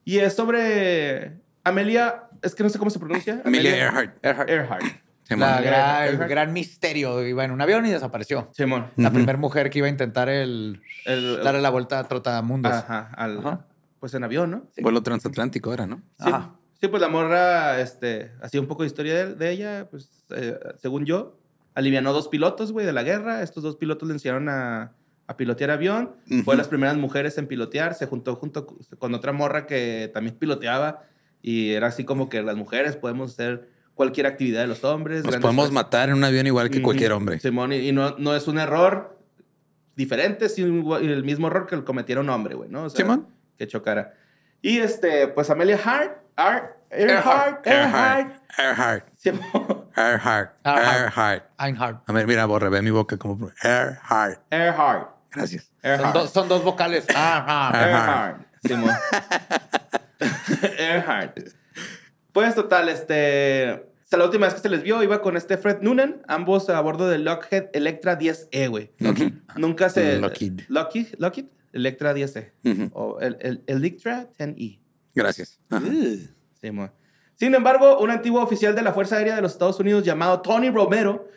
Y es sobre Amelia. Es que no sé cómo se pronuncia. *laughs*
Amelia Earhart.
Earhart.
Earhart.
Simón.
La gran,
Earhart.
gran misterio. Iba en un avión y desapareció.
Simón.
La primera mujer que iba a intentar el,
El-
darle la vuelta a Trotamundos.
Ajá, al-
Ajá.
Pues en avión, ¿no?
Vuelo transatlántico era, ¿no?
Sí,
Ajá.
sí, pues la morra, este, hacía un poco de historia de, de ella, pues, eh, según yo, alivianó dos pilotos, güey, de la guerra. Estos dos pilotos le enseñaron a, a pilotear avión. Fue
Ujú.
de las primeras mujeres en pilotear. Se juntó junto con otra morra que también piloteaba. Y era así como que las mujeres podemos hacer cualquier actividad de los hombres.
Nos podemos
fuerzas.
matar en un avión igual que
Ujú.
cualquier hombre.
Simón, y, y no, no es un error diferente, sino el mismo error que cometiera un hombre, güey, ¿no? O sea,
Simón.
que chocara. Y este, pues Amelia Hart, Art, Earhart,
Earhart.
Earhart,
Earhart. Earhart.
Earhart.
Earhart. A ver, mira, borre, ve mi boca como Earhart.
Earhart,
Gracias.
Son,
Earhart,
dos- son dos vocales. *laughs* Ajá.
Earhart, Simón. *laughs* *laughs* Earhart. Pues total, este, hasta la última vez que se les vio iba con este Fred Noonan, ambos a bordo del Lockheed Electra 10E, güey.
Ujú.
Nunca se...
Lockheed.
Lockheed, Lockheed Electra 10E.
Ujú.
O el, el Electra 10E.
Gracias. Ajá.
Sí. Sin embargo, un antiguo oficial de la Fuerza Aérea de los Estados Unidos llamado Tony Romero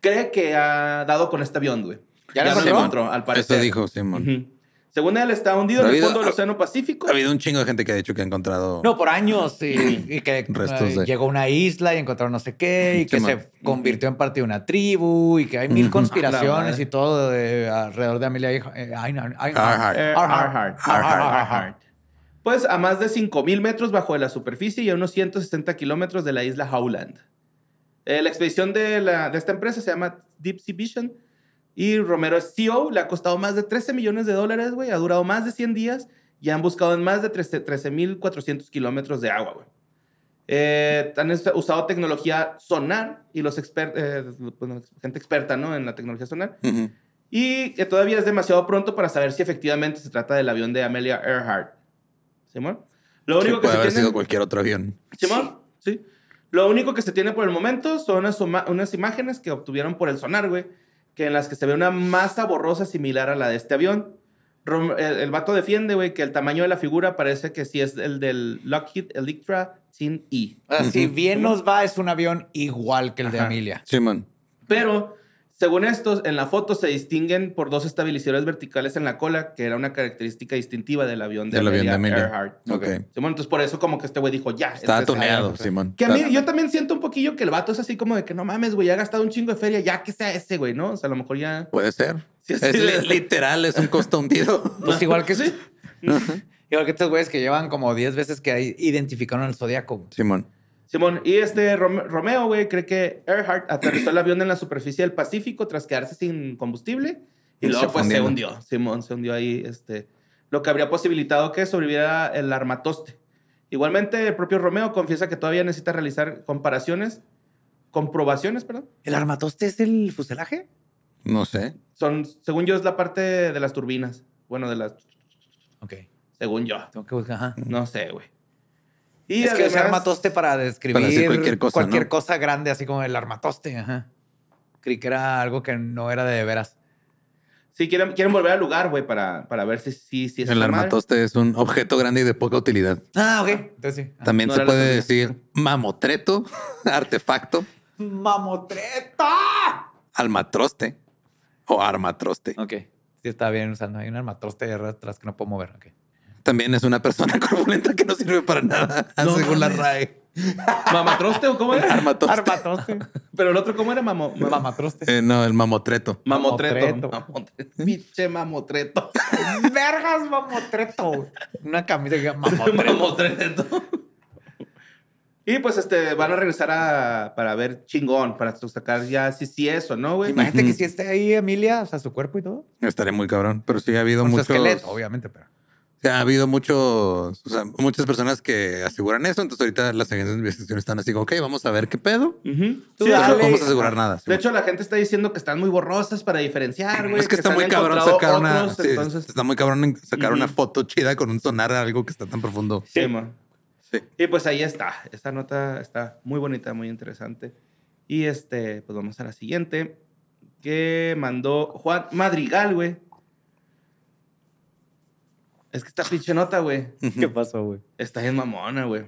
cree que ha dado con este avión, güey.
¿Ya lo
lo
encontró?
al parecer.
Eso dijo Simón.
Según él, está hundido en
Ha
el
habido-
fondo del
ha-
Océano Pacífico.
Ha habido un chingo de gente que ha dicho que ha encontrado.
No, por años. Y, y que *laughs*
Restos de-
llegó a una isla y encontraron no sé qué. Y que se convirtió en parte de una tribu. Y que hay mil *laughs* conspiraciones y todo de- alrededor de Amelia. Earhart.
Pues a más de 5.000 metros bajo de la superficie y a unos 160 kilómetros de la isla Howland. Eh, la expedición de, la- de esta empresa se llama Deep Sea Vision y Romero es CEO. Le ha costado más de 13 millones de dólares, güey. Ha durado más de 100 días y han buscado en más de 13 13.400 kilómetros de agua, güey. Eh, han usado tecnología sonar y los expertos, gente experta, ¿no? En la tecnología sonar. Y que todavía es demasiado pronto para saber si efectivamente se trata del avión de Amelia Earhart. ¿Simón? Lo
Sí,
único que
puede
se
haber
tiene...
sido cualquier otro avión.
¿Simón? Sí. Lo único que se tiene por el momento son unas, unas imágenes que obtuvieron por el sonar, güey, que en las que se ve una masa borrosa similar a la de este avión. Rom- el, el vato defiende, güey, que el tamaño de la figura parece que sí es el del Lockheed Electra 10E.
O sea, si
Ujú.
bien nos va, es un avión igual que el de. Amelia.
Simón.
Pero, según estos, en la foto se distinguen por dos estabilizadores verticales en la cola, que era una característica distintiva del avión de
Del avión de
Amelia. Earhart.
Ok.
Simón, entonces por eso como que este güey dijo, ya.
Estaba
este es-
tuneado, Simón.
Que a mí,
Está-
yo también siento un poquillo que el vato es así como de que no mames, güey, ha gastado un chingo de feria, ya que sea ese, güey, ¿no? O sea, a lo mejor ya...
Puede ser.
Sí,
es literal, es un costo hundido. *laughs*
Pues igual que
Sí. *laughs*
Igual que estos güeyes que llevan como 10 veces que ahí identificaron el zodiaco.
Simón.
Simón, y este Rom- Romeo, güey, cree que Earhart aterrizó el avión en la superficie del Pacífico tras quedarse sin combustible y
Y
luego
se
pues se hundió. Simón se hundió ahí, este, lo que habría posibilitado que sobreviviera el armatoste. Igualmente, el propio Romeo confiesa que todavía necesita realizar comparaciones, comprobaciones, perdón.
¿El armatoste es el fuselaje?
No sé.
Son, según yo, es la parte de las turbinas. Bueno, de las,
Ok.
según yo.
Tengo que buscar. Ajá.
No sé, güey. Y
es que es
además-
armatoste para describir
Para cualquier cosa,
cualquier
¿no?
cosa grande, así como el armatoste. Ajá. Creí que era algo que no era de veras.
Sí, quieren, quieren volver al lugar, güey, para, para ver si, si, si es
El
madre.
armatoste es un objeto grande y de poca utilidad.
Ah, ok. Entonces sí.
También
no
se puede decir mamotreto, *laughs* artefacto,
¡Mamotreta!
almatroste o armatroste.
Ok. Sí, está bien usando. Hay un armatoste de atrás que no puedo mover. Ok.
También es una persona *laughs* corpulenta que no sirve para nada,
No
según la. RAE.
¿Mamatroste o cómo era?
Armatoste.
Armatoste.
Pero el otro, ¿cómo era? Mamo, ma-
Mamatroste.
Eh, no, el mamotreto.
mamotreto.
Mamotreto.
Mamotreto. Pinche mamotreto. *laughs*
Vergas, mamotreto. Una camisa que diga *laughs* mamotreto.
mamotreto. Y pues este, van a regresar a, para ver chingón, para sacar ya si sí es o no, güey.
Imagínate que
Ujú.
si esté ahí Emilia, o sea, su cuerpo y todo.
Estaré muy cabrón, pero sí ha habido muchos.
esqueleto, obviamente, pero.
O sea, ha habido muchos, o sea, muchas personas que aseguran eso. Entonces, ahorita las agencias de investigación están así ok, vamos a ver qué pedo.
Ujú.
Tú
Sí,
Pero
dale.
no podemos asegurar nada.
De hecho, la gente está diciendo que están muy borrosas para diferenciar, güey.
es que, está muy cabrón sacar una,
otros,
sí,
entonces,
está muy cabrón sacar una foto chida con un sonar a algo que está tan profundo.
sí, ma.
Sí.
Y pues ahí está. Esta nota está muy bonita, muy interesante. Y este, pues vamos a la siguiente. Que mandó Juan Madrigal, güey. Es que esta pinche nota, güey.
¿Qué pasó, güey?
Está bien mamona, güey.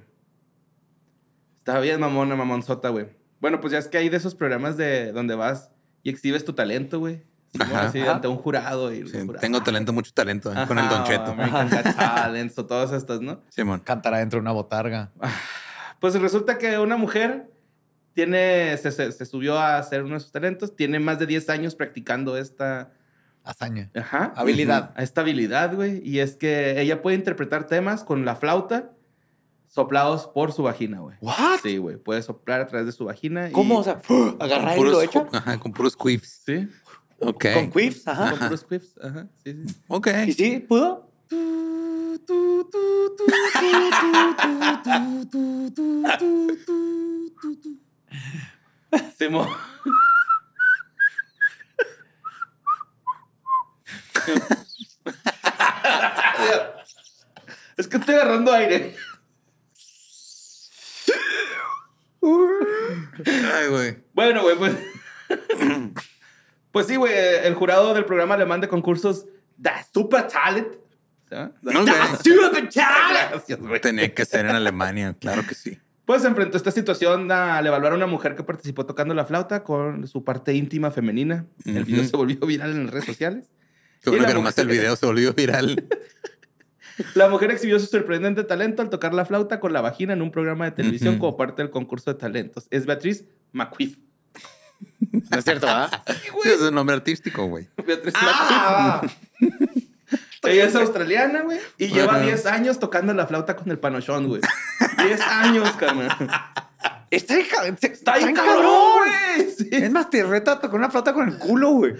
Está bien mamona, mamonzota, güey. Bueno, pues ya es que hay de esos programas de donde vas y exhibes tu talento, güey. Así, ante un jurado. Y
Sí,
jurado,
tengo talento, mucho talento eh, con el Don Cheto.
American Got Talent o todas estas, ¿no?
Simón.
Cantará dentro de una botarga. *sighs*
Pues resulta que una mujer tiene, se, se- se subió a hacer uno de sus talentos, tiene más de 10 años practicando esta,
Hazaña.
ajá,
Habilidad.
esta habilidad, güey. Y es que ella puede interpretar temas con la flauta soplados por su vagina, güey.
¿What?
Sí, güey. Puede soplar a través de su vagina. y-
¿Cómo? O sea, agarrar y lo echa.
Ajá, con puros quips.
Sí.
Ok.
Con quips, ajá.
Con puros quips. Ajá. Sí, sí.
Ok.
¿Y sí? ¿Pudo?
Simón. *laughs* es que estoy agarrando aire.
Ay, güey.
Bueno, güey, pues. pues sí, güey. El jurado del programa alemán de concursos Da Super Talent.
Tenía que ser en Alemania, claro que sí.
Pues se enfrentó a esta situación al evaluar a una mujer que participó tocando la flauta con su parte íntima femenina. El video se volvió viral en las redes sociales.
Qué
Y
bueno
la
que nomás el video se volvió viral. *laughs*
La mujer exhibió su sorprendente talento al tocar la flauta con la vagina en un programa de televisión como parte del concurso de talentos. Es Beatriz McQuiff.
No es cierto, ¿verdad? *laughs*
Sí, es un nombre artístico, güey.
Beatriz
Ah,
McQuiff. *laughs* Ella es australiana, güey. Y lleva
Ajá.
10 años tocando la flauta con el panochón, güey. 10 años, carnal.
está.
Está bien cabrón, güey. Sí.
Es más, te reta con una flauta con el culo, güey.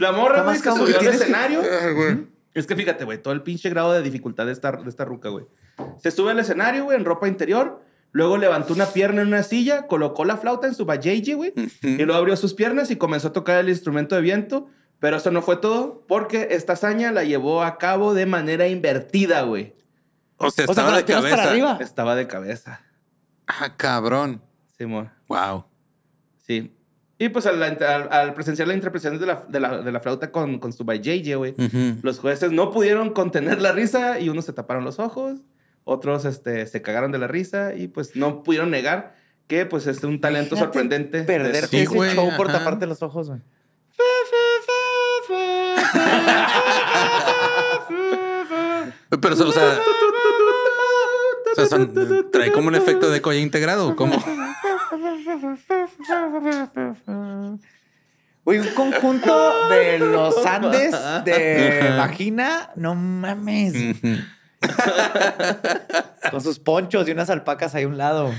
La morra, güey,
más cabrón.
subió al
que-
escenario. *laughs*
Güey.
Es que fíjate, güey, todo el pinche grado de dificultad de esta, de esta ruca, güey. Se sube al escenario, güey, en ropa interior. Luego levantó una pierna en una silla, colocó la flauta en su vajayjay, güey. Y luego abrió sus piernas y comenzó a tocar el instrumento de viento. Pero eso no fue todo, porque esta hazaña la llevó a cabo de manera invertida, güey.
O sea,
O sea,
estaba de
para
cabeza.
arriba.
Estaba de cabeza.
Ah, cabrón.
Simón.
Wow.
Sí. Y pues al, al- al presenciar la interpretación de la, de la, de la flauta con, con su vajayjay, güey. Los jueces no pudieron contener la risa y unos se taparon los ojos, otros este, se cagaron de la risa y pues no pudieron negar que pues es un talento sorprendente. de
Perderte
Sí,
ese
güey,
show por taparte los ojos, güey.
Pero, o sea, o sea, son- trae como un efecto de ya integrado. ¿Cómo? *laughs*
Güey, un conjunto de los Andes de vagina. No mames. *laughs* Con sus ponchos y unas alpacas ahí a un lado.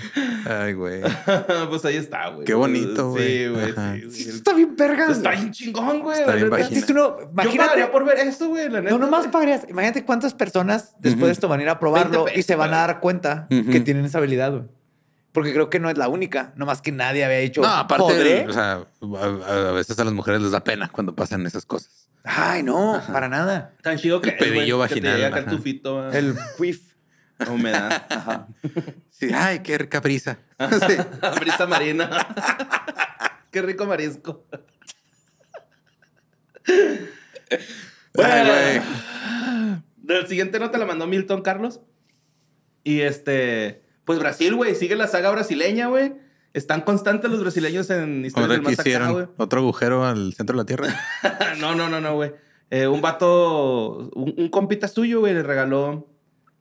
Ay, güey. *laughs*
pues ahí está, güey.
Qué bonito,
Sí,
güey.
sí, güey.
Está bien verga.
Está bien chingón, güey.
Está bien
Yo
imagínate.
pagaría por ver esto, güey, la neta.
No, nomás pagarías. Imagínate cuántas personas después de esto van a ir a probarlo
20
y se van a dar cuenta que tienen esa habilidad, güey. Porque creo que no es la única. Nomás que nadie había dicho.
No, aparte,
¿podré?
o sea, a, a veces a las mujeres les da pena cuando pasan esas cosas.
Ay, no, para nada.
Tan chido que
El pedillo
es, güey, que te
vaginal,
el
El
la humedad.
Ajá.
Sí, ay, qué rica brisa. *laughs* Sí.
Brisa marina. Qué rico marisco.
Ay, güey.
Del siguiente nota la mandó Milton Carlos. Y este, pues Brasil, güey, sigue la saga brasileña, güey. Están constantes los brasileños en historias del más acá,
otro agujero al centro de la Tierra. *laughs*
no, no, no, no, güey. Eh, un vato, un, un compita suyo, güey, le regaló,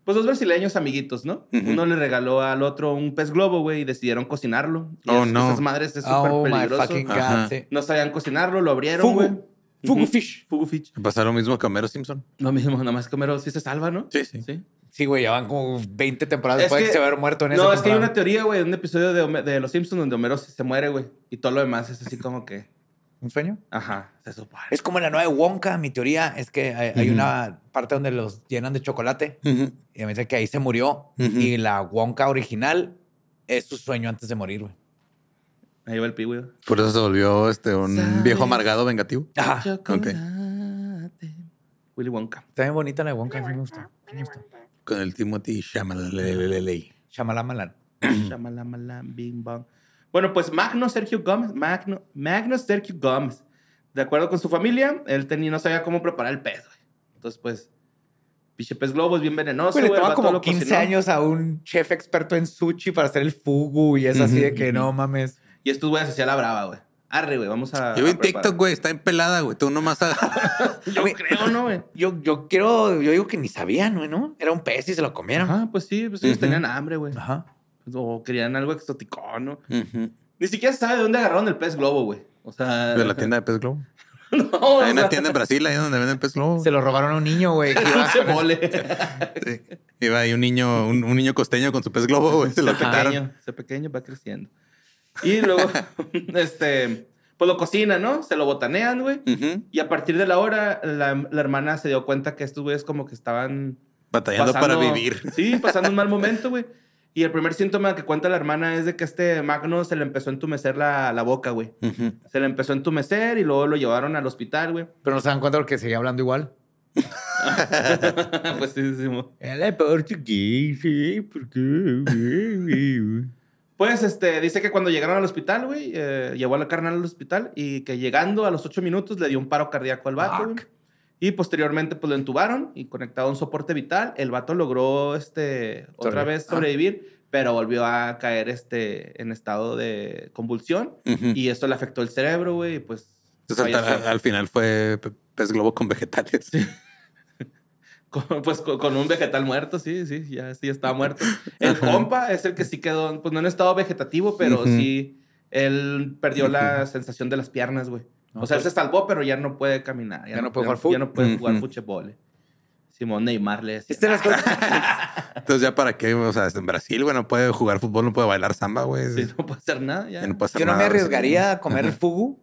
pues dos brasileños amiguitos, ¿no?
Ujú.
Uno le regaló al otro un pez globo, güey, y decidieron cocinarlo. Y
Oh,
es-
no.
Esas madres es súper
Oh, my
peligroso.
fucking
Ajá.
God. Sí.
No sabían cocinarlo, lo abrieron,
Fugu.
güey.
Fugu fish.
Fugu fish.
Pasó lo mismo que Homero Simpson.
Lo mismo, nada más que Homero sí se salva, ¿no?
Sí, sí.
Sí.
Sí, güey, ya van como 20 temporadas
Es
después de
que-
se haber muerto en esa
No, es que hay una teoría, güey, de un episodio de, Home- de Los Simpsons donde Homero se muere, güey. Y todo lo demás es así como que...
¿Un sueño?
Ajá, se supone.
Es como en la nueva de Wonka. Mi teoría es que hay, hay una parte donde los llenan de chocolate
Ujú.
y me dice que ahí se murió. Y la Wonka original es su sueño antes de morir, güey.
Ahí va el pi, güey.
Por eso se volvió este, un viejo amargado vengativo.
Ajá.
Chocolate. Willy Wonka.
Está bien bonita la de Wonka. Sí me gustó. Sí me gustó.
Con el Timothy Chalamet.
Shamalamalan.
Shamalamalam, bing bong. Bueno, pues Magno Sergio Gómez, Magno, Magno Sergio Gómez, de acuerdo con su familia, él tenía, no sabía cómo preparar el pez, güey. Entonces, pues, pinche pez globo es bien venenoso,
Güey, le toma como
lo
15
cocinó.
años a un chef experto en sushi para hacer el fugu y es así de que no mames.
Y estos güeyes hacía la brava, güey. Arre, güey, vamos a.
Yo vi
a
en. TikTok, güey, está empelada, güey. Tú nomás a... *laughs*
Yo creo, ¿no, güey?
Yo, yo quiero, yo digo que ni sabían, güey, ¿no? Era un pez y se lo comieron.
Ajá, pues sí, pues ellos
Ujú.
tenían hambre, güey.
Ajá.
O querían algo exótico, ¿no?
Ujú.
Ni siquiera sabe de dónde agarraron el pez globo, güey. O sea.
De la tienda de pez globo. *laughs*
no,
Hay una
sea,
tienda en Brasil ahí donde venden pez globo.
Se lo robaron a un niño, güey. que *laughs* iba
mole.
Sí. Iba ahí un niño, un, un niño costeño con su pez globo, güey. Se lo
pequeño, ese pequeño va creciendo. Y luego, *laughs* este, pues lo cocinan, ¿no? Se lo botanean, güey.
Ujú.
Y a partir de la hora, la, la hermana se dio cuenta que estos güeyes como que estaban...
Batallando para
pasando-
vivir. *laughs*
Sí, pasando un mal momento, güey. Y el primer síntoma que cuenta la hermana es de que este Magno se le empezó a entumecer la, la boca, güey.
Ujú.
Se le empezó a entumecer y luego lo llevaron al hospital, güey.
Pero no se dan cuenta porque seguía hablando igual. *laughs*
pues sí, sí, mo.
Él es portugués, sí, porque...
Pues, este, dice que cuando llegaron al hospital, güey, eh, llevó a la carnal al hospital y que llegando a los ocho minutos le dio un paro cardíaco al vato. Y posteriormente, pues lo entubaron y conectado a un soporte vital. El vato logró, este, otra vez
ah.
sobrevivir, pero volvió a caer, este, en estado de convulsión.
Ujú.
Y esto le afectó el cerebro, güey, y pues...
Entonces, al, al final fue pe- pez globo con vegetales. *laughs*
Con- *laughs* pues con, con un vegetal muerto, sí, sí, ya, sí, estaba muerto. *laughs* El compa es el que sí quedó, pues no en estado vegetativo, pero
Ujú.
sí, él perdió la sensación de las piernas, güey. O sea, él se salvó, pero ya no puede caminar.
Ya no puede jugar fut.
Ya no puede jugar fútbol. Simón Neymar le decía.
Este las *laughs* cosas-
Entonces, ¿ya para qué? O sea, en Brasil, güey, no puede jugar fútbol, no puede bailar samba, güey.
Sí, no puede hacer nada ya.
Ya no puede hacer
Yo no me
nada, güey.
arriesgaría a comer fugu.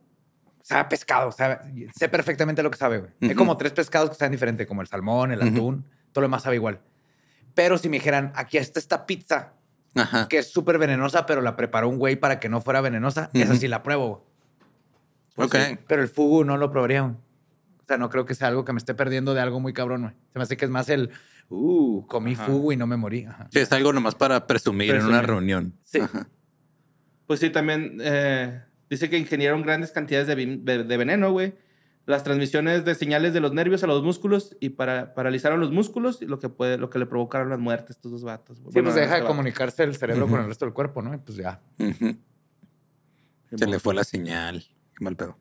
Sabe a pescado, sabe- sé perfectamente lo que sabe, güey. Hay
Ujú.
como tres pescados que saben diferente, como el salmón, el atún, todo lo demás sabe igual. Pero si me dijeran, aquí está esta pizza
Ajá.
que es súper venenosa, pero la preparó un güey para que no fuera venenosa, esa
Ujú.
sí la pruebo.
Ok.
Sí, pero el fugu no lo probaría. güey. O sea, no creo que sea algo que me esté perdiendo de algo muy cabrón, güey. Se me hace que es más el, uh, comí
Ajá.
fugu y no me morí. Ajá.
Sí, es algo nomás para presumir, en una
Presumir.
reunión.
Sí.
Ajá.
Pues sí, también eh, dice que ingirieron grandes cantidades de, de- de veneno, güey. Las transmisiones de señales de los nervios a los músculos y para, paralizaron los músculos, y lo que, puede, lo que le provocaron las muertes a estos dos vatos. güey.
Sí,
Bueno,
pues deja
este
de
vato.
comunicarse el cerebro con el resto del cuerpo, ¿no? Y pues ya.
Se le fue la señal. Qué mal pedo.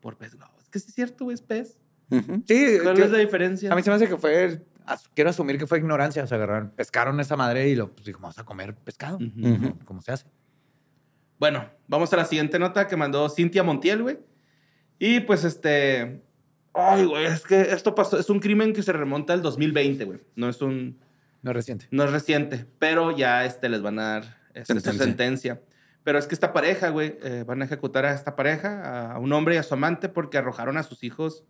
Por pez globo. Es que sí es cierto, güey, es pez.
Sí,
¿Cuál es la diferencia?
a mí se me hace que fue, as- quiero asumir que fue ignorancia. O sea, agarraron, pescaron esa madre y lo, pues dijo, vamos a comer pescado.
Ujú.
¿Cómo se hace?
Bueno, vamos a la siguiente nota que mandó Cintia Montiel, güey. Y pues este. Ay, güey, es que esto pasó. Es un crimen que se remonta al 2020, güey. No es un.
No es reciente.
No es reciente, pero ya este, les van a dar su
Sentencia.
sentencia. Pero es que esta pareja, güey, eh, van a ejecutar a esta pareja, a un hombre y a su amante, porque arrojaron a sus hijos,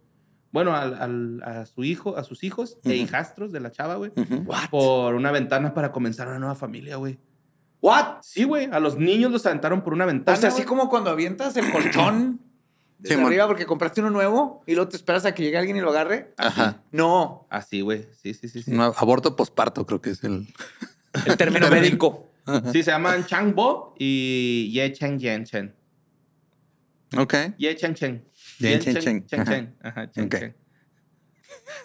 bueno, al, al- a su hijo, a sus hijos e hijastros de la chava, güey.
What?
por una ventana para comenzar una nueva familia, güey.
What?
Sí, güey, a los niños los aventaron por una
O
ventana.
sea, así como cuando avientas el colchón *clears throat* desde
Simón.
arriba porque compraste uno nuevo y luego te esperas a que llegue alguien y lo agarre.
Ajá.
No,
Así, güey. Sí, sí, sí. Sí,
aborto posparto, creo que es el.
el término *laughs* médico.
Sí, se llaman Chang Bo y Ye Cheng Yen Chen.
Ok.
Ye Cheng Chen.
Ye Cheng
Cheng
Chen.
Cheng
Ajá.
Chen. Chen.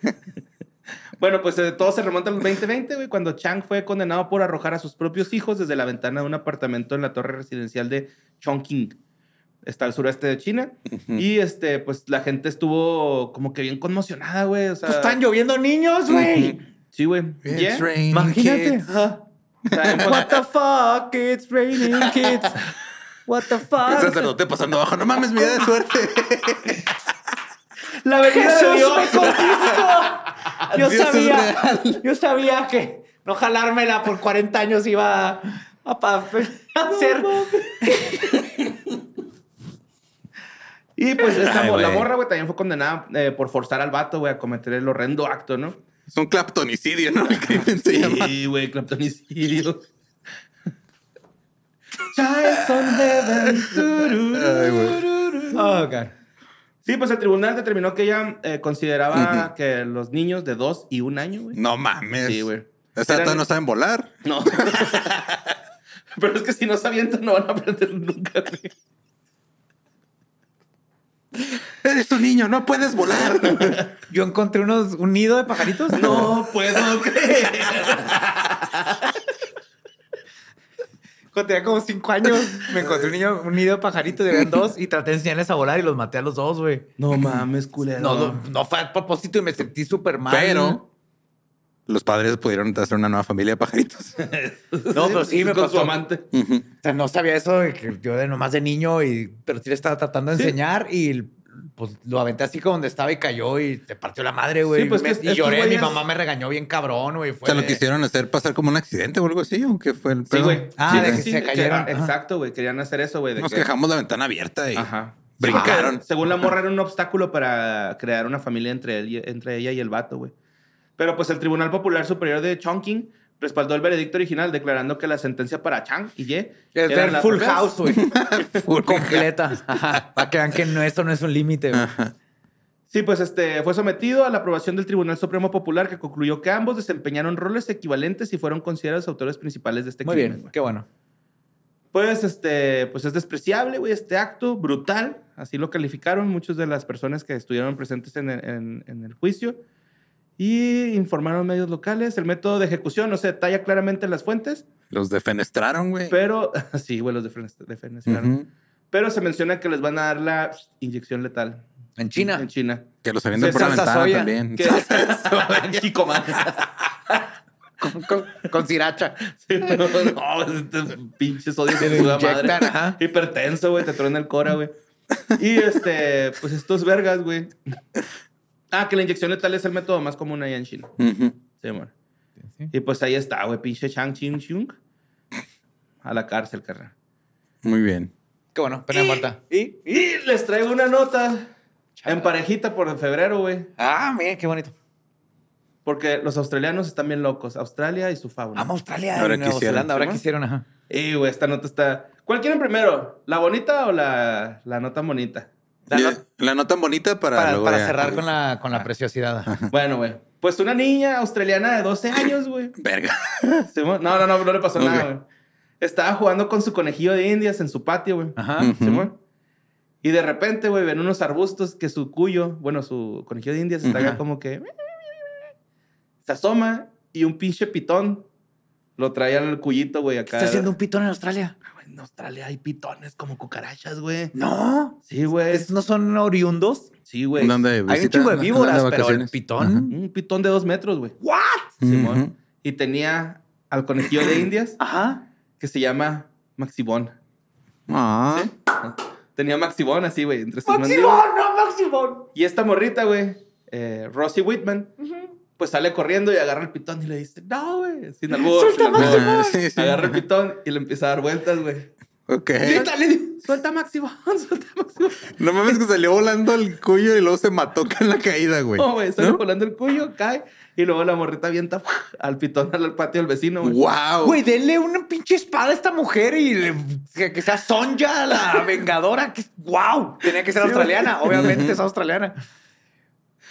*laughs* Bueno, pues eh, todo se remonta al 2020, güey, cuando Chang fue condenado por arrojar a sus propios hijos desde la ventana de un apartamento en la torre residencial de Chongqing. Está al sureste de China. Y este, pues la gente estuvo como que bien conmocionada, güey. O sea,
Pues están lloviendo niños, güey.
Sí, güey.
It's
Yeah.
raining
Imagínate.
kids.
Ajá.
O sea, *laughs* en-
What the fuck? It's raining kids. What the *laughs*
El
fuck?
sacerdote pasando abajo. No mames, mi día de suerte. *laughs*
La venida de
Jesús
Dios.
me *laughs*
Yo
Dios
sabía, yo sabía que no jalármela por 40 años iba a, a hacer. *laughs*
Y pues esta,
Ay,
la morra, güey, también fue condenada eh, por forzar al vato, güey, a cometer el horrendo acto, ¿no?
Es un claptonicidio, ¿no? El crimen se llama.
Sí, güey, claptonicidio. Child on heaven.
Ay, güey.
Oh, God.
Sí, pues el tribunal determinó que ella eh, consideraba que los niños de dos y un año, güey.
No mames.
Sí, güey.
O sea,
Eran-
todavía no saben volar.
No. *laughs* Pero es que si no se avientan, no van a aprender nunca, güey.
Eres un niño, no puedes volar.
Yo encontré unos, un nido de pajaritos.
No puedo creer.
Cuando tenía como cinco años, me encontré un, niño, *laughs* un nido de pajaritos, eran dos, y traté de enseñarles a volar y los maté a los dos, güey.
No mames, culero.
No, no, no fue a propósito y me sentí súper mal.
Pero los padres pudieron hacer una nueva familia de pajaritos. *laughs*
No, pero sí me
con
pasó.
su amante.
O sea, no sabía eso de que yo de nomás de niño, y, pero sí le estaba tratando de
Sí.
enseñar y pues lo aventé así como donde estaba y cayó y te partió la madre, güey.
Sí, pues,
Me- y lloré, mi mamá me regañó bien cabrón, güey.
O
Fue
sea, lo quisieron hacer pasar como un accidente o algo así, o qué fue el
Sí, güey.
Ah,
Sí,
de que
sí,
se cayeron.
Exacto, güey. Querían hacer eso, güey. de
Nos
que-
dejamos la ventana abierta y
Ajá.
brincaron.
Según la morra era un obstáculo para crear una familia entre, él y- entre ella y el vato, güey. Pero pues el Tribunal Popular Superior de Chongqing respaldó el veredicto original declarando que la sentencia para Chang y Ye
Es ver Full
propias-
House, güey. *laughs* Full completa. Ajá. Para que vean que no, eso no es un límite, güey.
Sí, pues este fue sometido a la aprobación del Tribunal Supremo Popular que concluyó que ambos desempeñaron roles equivalentes y fueron considerados autores principales de este
Muy
crimen.
bien,
güey.
qué bueno.
Pues, este, pues es despreciable, güey, este acto, brutal. Así lo calificaron muchas de las personas que estuvieron presentes en el, en- en el juicio. Y informaron medios locales. El método de ejecución no se detalla claramente en las fuentes,
Los defenestraron, güey.
pero... *laughs* sí, güey, los defenes- defenestraron.
Ujú.
Pero se menciona que les van a dar la inyección letal.
En China.
En China.
Que los avientan por la ventana también.
Que *laughs* Kikoma. *laughs*
Con, con, con sriracha.
Sí, no, no, este pinche sodio su madre.
ajá.
Hipertenso, güey, te truena el cora, güey. Y este, pues estos vergas, güey. Ah, que la inyección letal es el método más común allá en China.
Ujú.
Sí, amor. Y pues ahí está, güey, pinche Chang Ching Chung. A la cárcel, carnal.
Muy bien.
Qué bueno, pena muerta. ¿Y?
Y les traigo una nota en parejita por febrero, güey.
Ah, mira, qué bonito.
Porque los australianos están bien locos. Australia y su fauna.
Vamos a Australia,
Ahora
Nueva
quisieron,
Zelanda, ahora
¿sí,
quisieron, ajá.
Y, güey, esta nota está... ¿Cuál quieren primero? ¿La bonita o la, la no tan bonita?
La
Y-
no-
La nota bonita para,
Para,
luego
para
ya-
cerrar con la, con la preciosidad. ajá. *laughs*
Bueno, güey. Pues una niña australiana de 12 años, güey.
Verga. *laughs*
No, no, no, no le pasó nada, güey. Estaba jugando con su conejillo de indias en su patio, güey.
Ajá.
Simón. Y de repente, güey, ven unos arbustos que su cuyo, bueno, su conejillo de indias está acá
Ajá.
como que... Se asoma y un pinche pitón lo trae al cuyito, güey,
¿Qué
acá.
está haciendo un pitón en Australia?
En Australia hay pitones como cucarachas, güey.
No.
Sí, güey.
¿Estos no son oriundos?
Sí, güey.
¿Dónde
Hay un chingo de víboras,
¿De
pero el pitón.
Un pitón de dos metros, güey.
¿What?
Simón. Y tenía al conejillo de indias *clears throat*
Ajá.
que se llama Maxibón.
Ah.
Tenía Maxibón así, güey, entre sus
¡Maximón!
mandíbulas.
¡No, Maximón!
Y esta morrita, güey, eh, Rosie Whitman, pues sale corriendo y agarra el pitón y le dice, no, güey, sin albur.
¡Suelta
sin albur".
Maximón! *laughs*
Sí, sí.
Agarra el pitón y le empieza a dar vueltas, güey.
Ok.
Grítale, suelta Maxibón, *laughs* suelta Maxibón.
No mames que salió volando el cuyo y luego se mató en la caída, güey.
No, güey, sale
¿No?
volando el cuyo, cae y luego la morrita avienta *laughs* al pitón al patio del vecino, güey.
Wow.
Güey, denle una pinche espada a esta mujer y le- que, que sea Sonja, la vengadora. Que, ¡Wow! Tenía que ser
Sí,
australiana. Obviamente es australiana.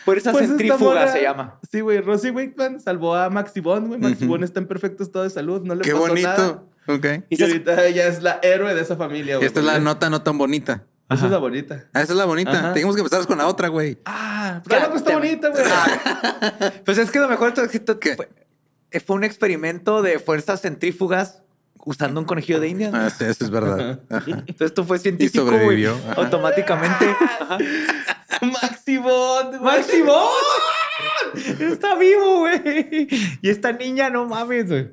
Fuerza
Pues
centrífuga se llama.
Sí, güey, Rosie Whitman salvó a Maxibón, güey. Maxibón
Ujú.
está en perfecto estado de salud, no le
Qué
pasó
bonito.
nada.
Ok.
Y, ahorita ella es la héroe de esa familia, güey.
Esta es la nota no tan bonita.
Esa es la bonita.
Ah, esa es la bonita.
Ajá.
Tenemos que empezar con la otra, güey.
Ah, pero la otra está bonita, güey. *laughs*
Pues es que lo mejor fue, fue un experimento de fuerzas centrífugas usando un conejillo de indias.
Ah, sí, eso es verdad. Ajá.
Entonces tú fue científico, güey.
sobrevivió. Ajá.
Automáticamente. *laughs* Ajá. ¡Maximón! Está vivo, güey. Y esta niña, no mames, güey.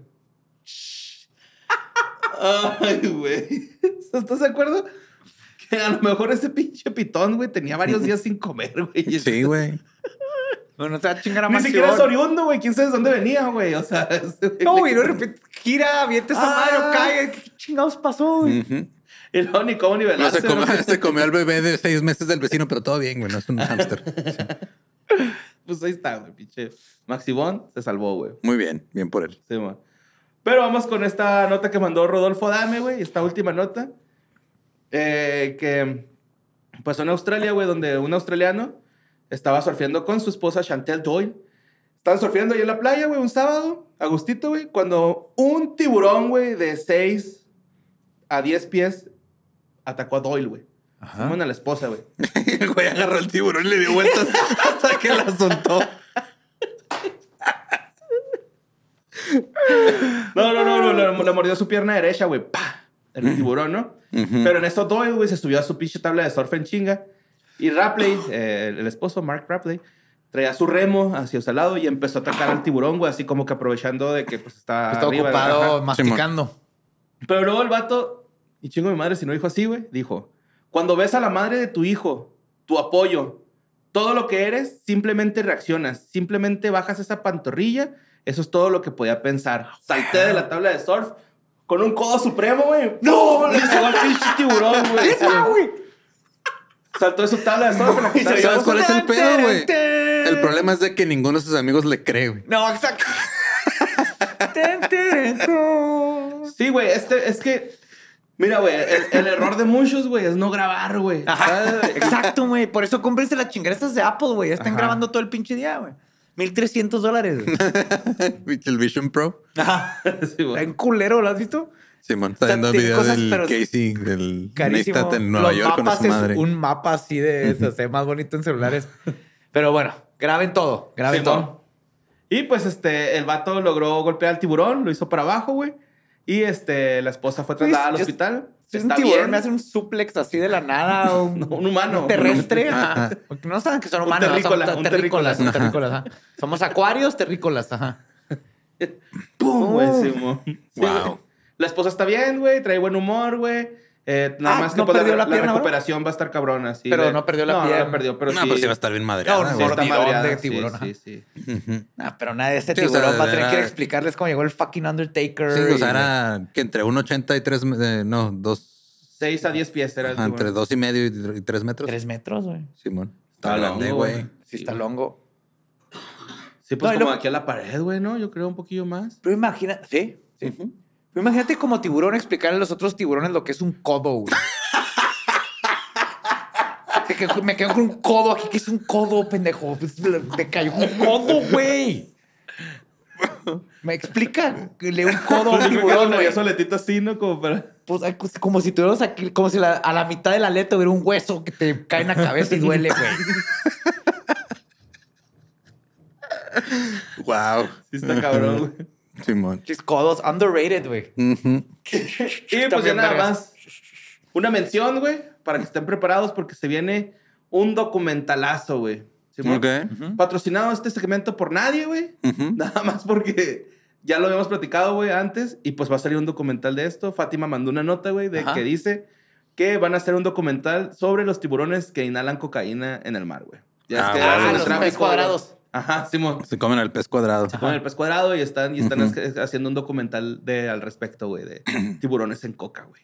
Ay, güey. ¿Estás de acuerdo? Que a lo mejor ese pinche pitón, güey, tenía varios días sin comer, güey.
Sí, güey.
Bueno, se va a chingar a
Ni siquiera es oriundo, güey. ¿Quién sabe de dónde venía, güey? O sea, *laughs* ese güey
No, güey, no de *laughs* repente gira, avienta esa
Ah.
madre o cae. ¿Qué chingados pasó, güey?
Ujú.
Y luego ni cómo
No,
nivelarse.
se, comió,
¿no? *laughs*
se comió al bebé de seis meses del vecino, pero todo bien, güey. No es un hámster. Sí.
Pues ahí está, güey, pinche. Maxibón se salvó, güey.
Muy bien, bien por él.
Sí, man. Pero vamos con esta nota que mandó Rodolfo Dame, güey. Esta última nota. Eh, que pasó en Australia, güey, donde un australiano estaba surfeando con su esposa Chantel Doyle. Estaban surfeando ahí en la playa, güey, un sábado, a gustito, güey, cuando un tiburón, güey, de 6 a 10 pies atacó a Doyle, güey. Simón a la esposa, güey.
El *laughs* güey agarró el tiburón y le dio vueltas *laughs* hasta que la soltó.
No, no, no, no, le, le mordió su pierna derecha, güey. ¡Pah! El tiburón, ¿no? Pero en esto Doyle, güey, se subió a su pinche tabla de surf en chinga. Y Rapley, eh, el, esposo, Mark Rapley, traía su remo hacia su lado y empezó a atacar al tiburón, güey, así como que aprovechando de que pues está
Está
arriba,
ocupado masticando.
Pero luego el vato, y chingo mi madre si no dijo así, güey, dijo, cuando ves a la madre de tu hijo, tu apoyo, todo lo que eres, simplemente reaccionas, simplemente bajas esa pantorrilla, eso es todo lo que podía pensar. Salté de la tabla de surf con un codo supremo, güey. ¡No! Le pegó al pinche tiburón, güey. Güey. Saltó su tabla de surf *laughs* estaba-
¿Sabes cuál es el pedo, güey? El problema es de que ninguno de sus amigos le cree, güey.
No, exacto. *laughs*
Sí, güey, este, es que... Mira, güey, el, el error de muchos, güey, es no grabar, güey.
Ajá, exacto, güey. Por eso cómprense las chingaderas de Apple, güey. Están
Ajá.
grabando todo el pinche día, güey. 1300 dólares. *laughs*
El Vision Pro.
Ajá.
Sí,
Está en culero, ¿lo has visto?
Simón, está viendo el
tiene
video
cosas,
del Casey, del
Carísimo.
Neistat en Nueva
Los
York con su madre.
es un mapa así de *laughs* se hace más bonito en celulares. Pero bueno, graben todo. Graben
Simón.
todo.
Y pues este, el vato logró golpear al tiburón, lo hizo para abajo, güey. Y este, la esposa fue trasladada al hospital.
Si es un tiburón,
bien.
me hace un suplex así de la nada. Un, *laughs*
No, un humano.
un terrestre. *laughs* ajá. Porque no saben que son
Un
humanos. ¿no?
terrícola,
Son
un
terrícolas. terrícolas, ajá. Somos acuarios terrícolas. Ajá.
¡Pum! Sí,
Wow.
La esposa está bien, güey, trae buen humor, güey. Eh, nada
Ah,
más que
¿no
pues,
perdió
la,
la pierna,
recuperación va a estar cabrona. Sí,
Pero
de-
no perdió la
no, No,
pierna.
la perdió, pero
no,
sí.
pues sí va a estar bien madreada,
No,
sí está
mordidón
madreada,
de
sí,
tiburón,
Sí,
ajá.
sí.
Ujú.
Ah, pero nada de ese
Sí, o sea,
tiburón va a tener
era-
que explicarles cómo llegó el fucking Undertaker.
Sí, o
y-
sea, era que entre 1,80 y 3, no, 2,
6 a 10 pies era el
entre
tiburón.
2 y medio y 3 metros.
Tres metros, güey.
Simón.
Está
Está grande,
longo,
güey.
Sí, está longo.
Sí, pues
No,
como aquí a la pared, güey, ¿no? Yo creo un poquillo más.
Pero imagina, sí, sí. Imagínate como tiburón explicarle a los otros tiburones lo que es un codo, güey. Me quedo con un codo aquí, que es un codo, pendejo. Pues, Me cayó un codo, güey. Me explica. Le un codo a un tiburón, güey.
Soletito así, ¿no? Como para...
Pues, pues, como si tuviéramos aquí, como si la- a la mitad de la aleta hubiera un hueso que te cae en la cabeza y duele, güey.
Wow.
Sí está cabrón, güey.
Simón.
Chis codos, underrated, güey.
Ujú.
Y pues ya nada
vergas.
más. Una mención, güey, para que estén preparados porque se viene un documentalazo, güey. ¿Simón?
Ok.
Patrocinado este segmento por nadie, güey.
Ujú.
Nada más porque ya lo habíamos platicado, güey, antes. Y pues va a salir un documental de esto. Fátima mandó una nota, güey, de
Ajá.
que dice que van a hacer un documental sobre los tiburones que inhalan cocaína en el mar, güey. Ya
Ah,
es que
Ah, los cuadrados.
Ajá, Simón.
Se comen al pez cuadrado.
Con el pez cuadrado y están, y están haciendo un documental de, al respecto, güey, de *clears throat* tiburones en coca, güey.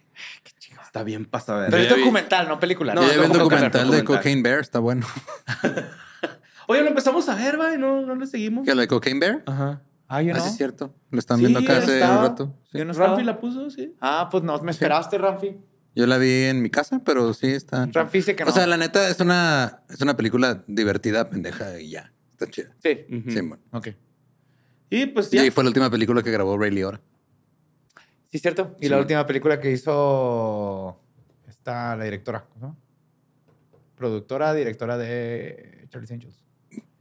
Está bien pasada.
Pero es
vi-
documental, no película.
No,
ya vi el
documental,
de. Cocaine Bear, está bueno. *laughs*
Oye, lo empezamos a ver, güey, no, no le seguimos.
¿Qué, la de Cocaine Bear?
Ajá.
Ah, yo
Ah,
no.
sí, es cierto. Lo están
Sí,
viendo acá hace
estaba.
un rato. Sí.
Yo no.
Ramfi la puso, sí.
Ah, pues no me esperaste, Ramfi.
Yo la vi en mi casa, pero sí está.
Ramfi dice que no.
O sea, la neta es una, es una película divertida, pendeja y ya. Está chida.
sí.
Ujú.
Simón.
Ok.
Y pues
Y
ya.
ahí fue la última película que grabó Ray Liotta.
Sí, cierto. Y
Sí.
la última película que hizo está la directora, ¿cómo se llama? Productora, directora de Charlie's Angels.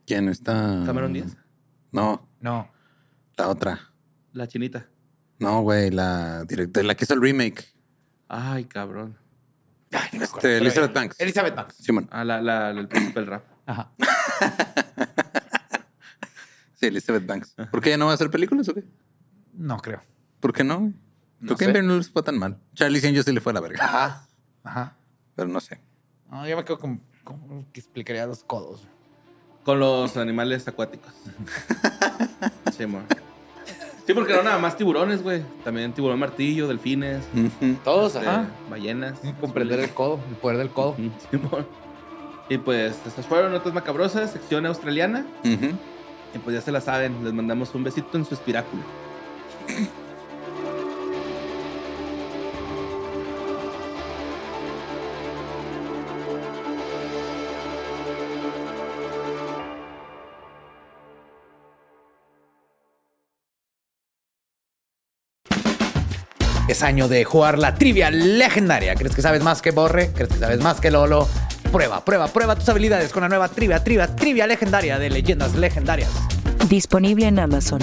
¿Quién está?
Cameron Díaz.
No,
No.
la otra.
La chinita.
No, güey, la directora, la que hizo el remake.
Ay, cabrón.
Ay, no me acuerdo,
Este, Elizabeth Banks.
Elizabeth Banks.
Simón.
Ah, la, la, el príncipe del rap.
Ajá. *laughs*
Sí, Elizabeth Banks. ¿Por qué ya no va a hacer películas o qué?
No creo.
¿Por qué no,
sé.
Bear no les fue tan mal. Charlie's Angels sí le fue a la verga.
Ajá. Ajá.
Pero no sé.
No, yo me quedo con, con que explicaría los codos.
Con los animales acuáticos. *laughs* sí, mo. Sí, porque no nada más tiburones, güey. También tiburón martillo, delfines.
Todos,
este,
ajá.
ballenas.
Comprender el codo, el poder del codo.
Ujú, Simón. Y pues, estas fueron notas macabrosas, sección australiana.
Ujú.
Y pues ya se la saben, les mandamos un besito en su espiráculo.
Es año de jugar la trivia legendaria. ¿Crees que sabes más que Borre? ¿Crees que sabes más que Lolo? Prueba, prueba, prueba tus habilidades con la nueva trivia, trivia, trivia legendaria de leyendas legendarias.
Disponible en Amazon.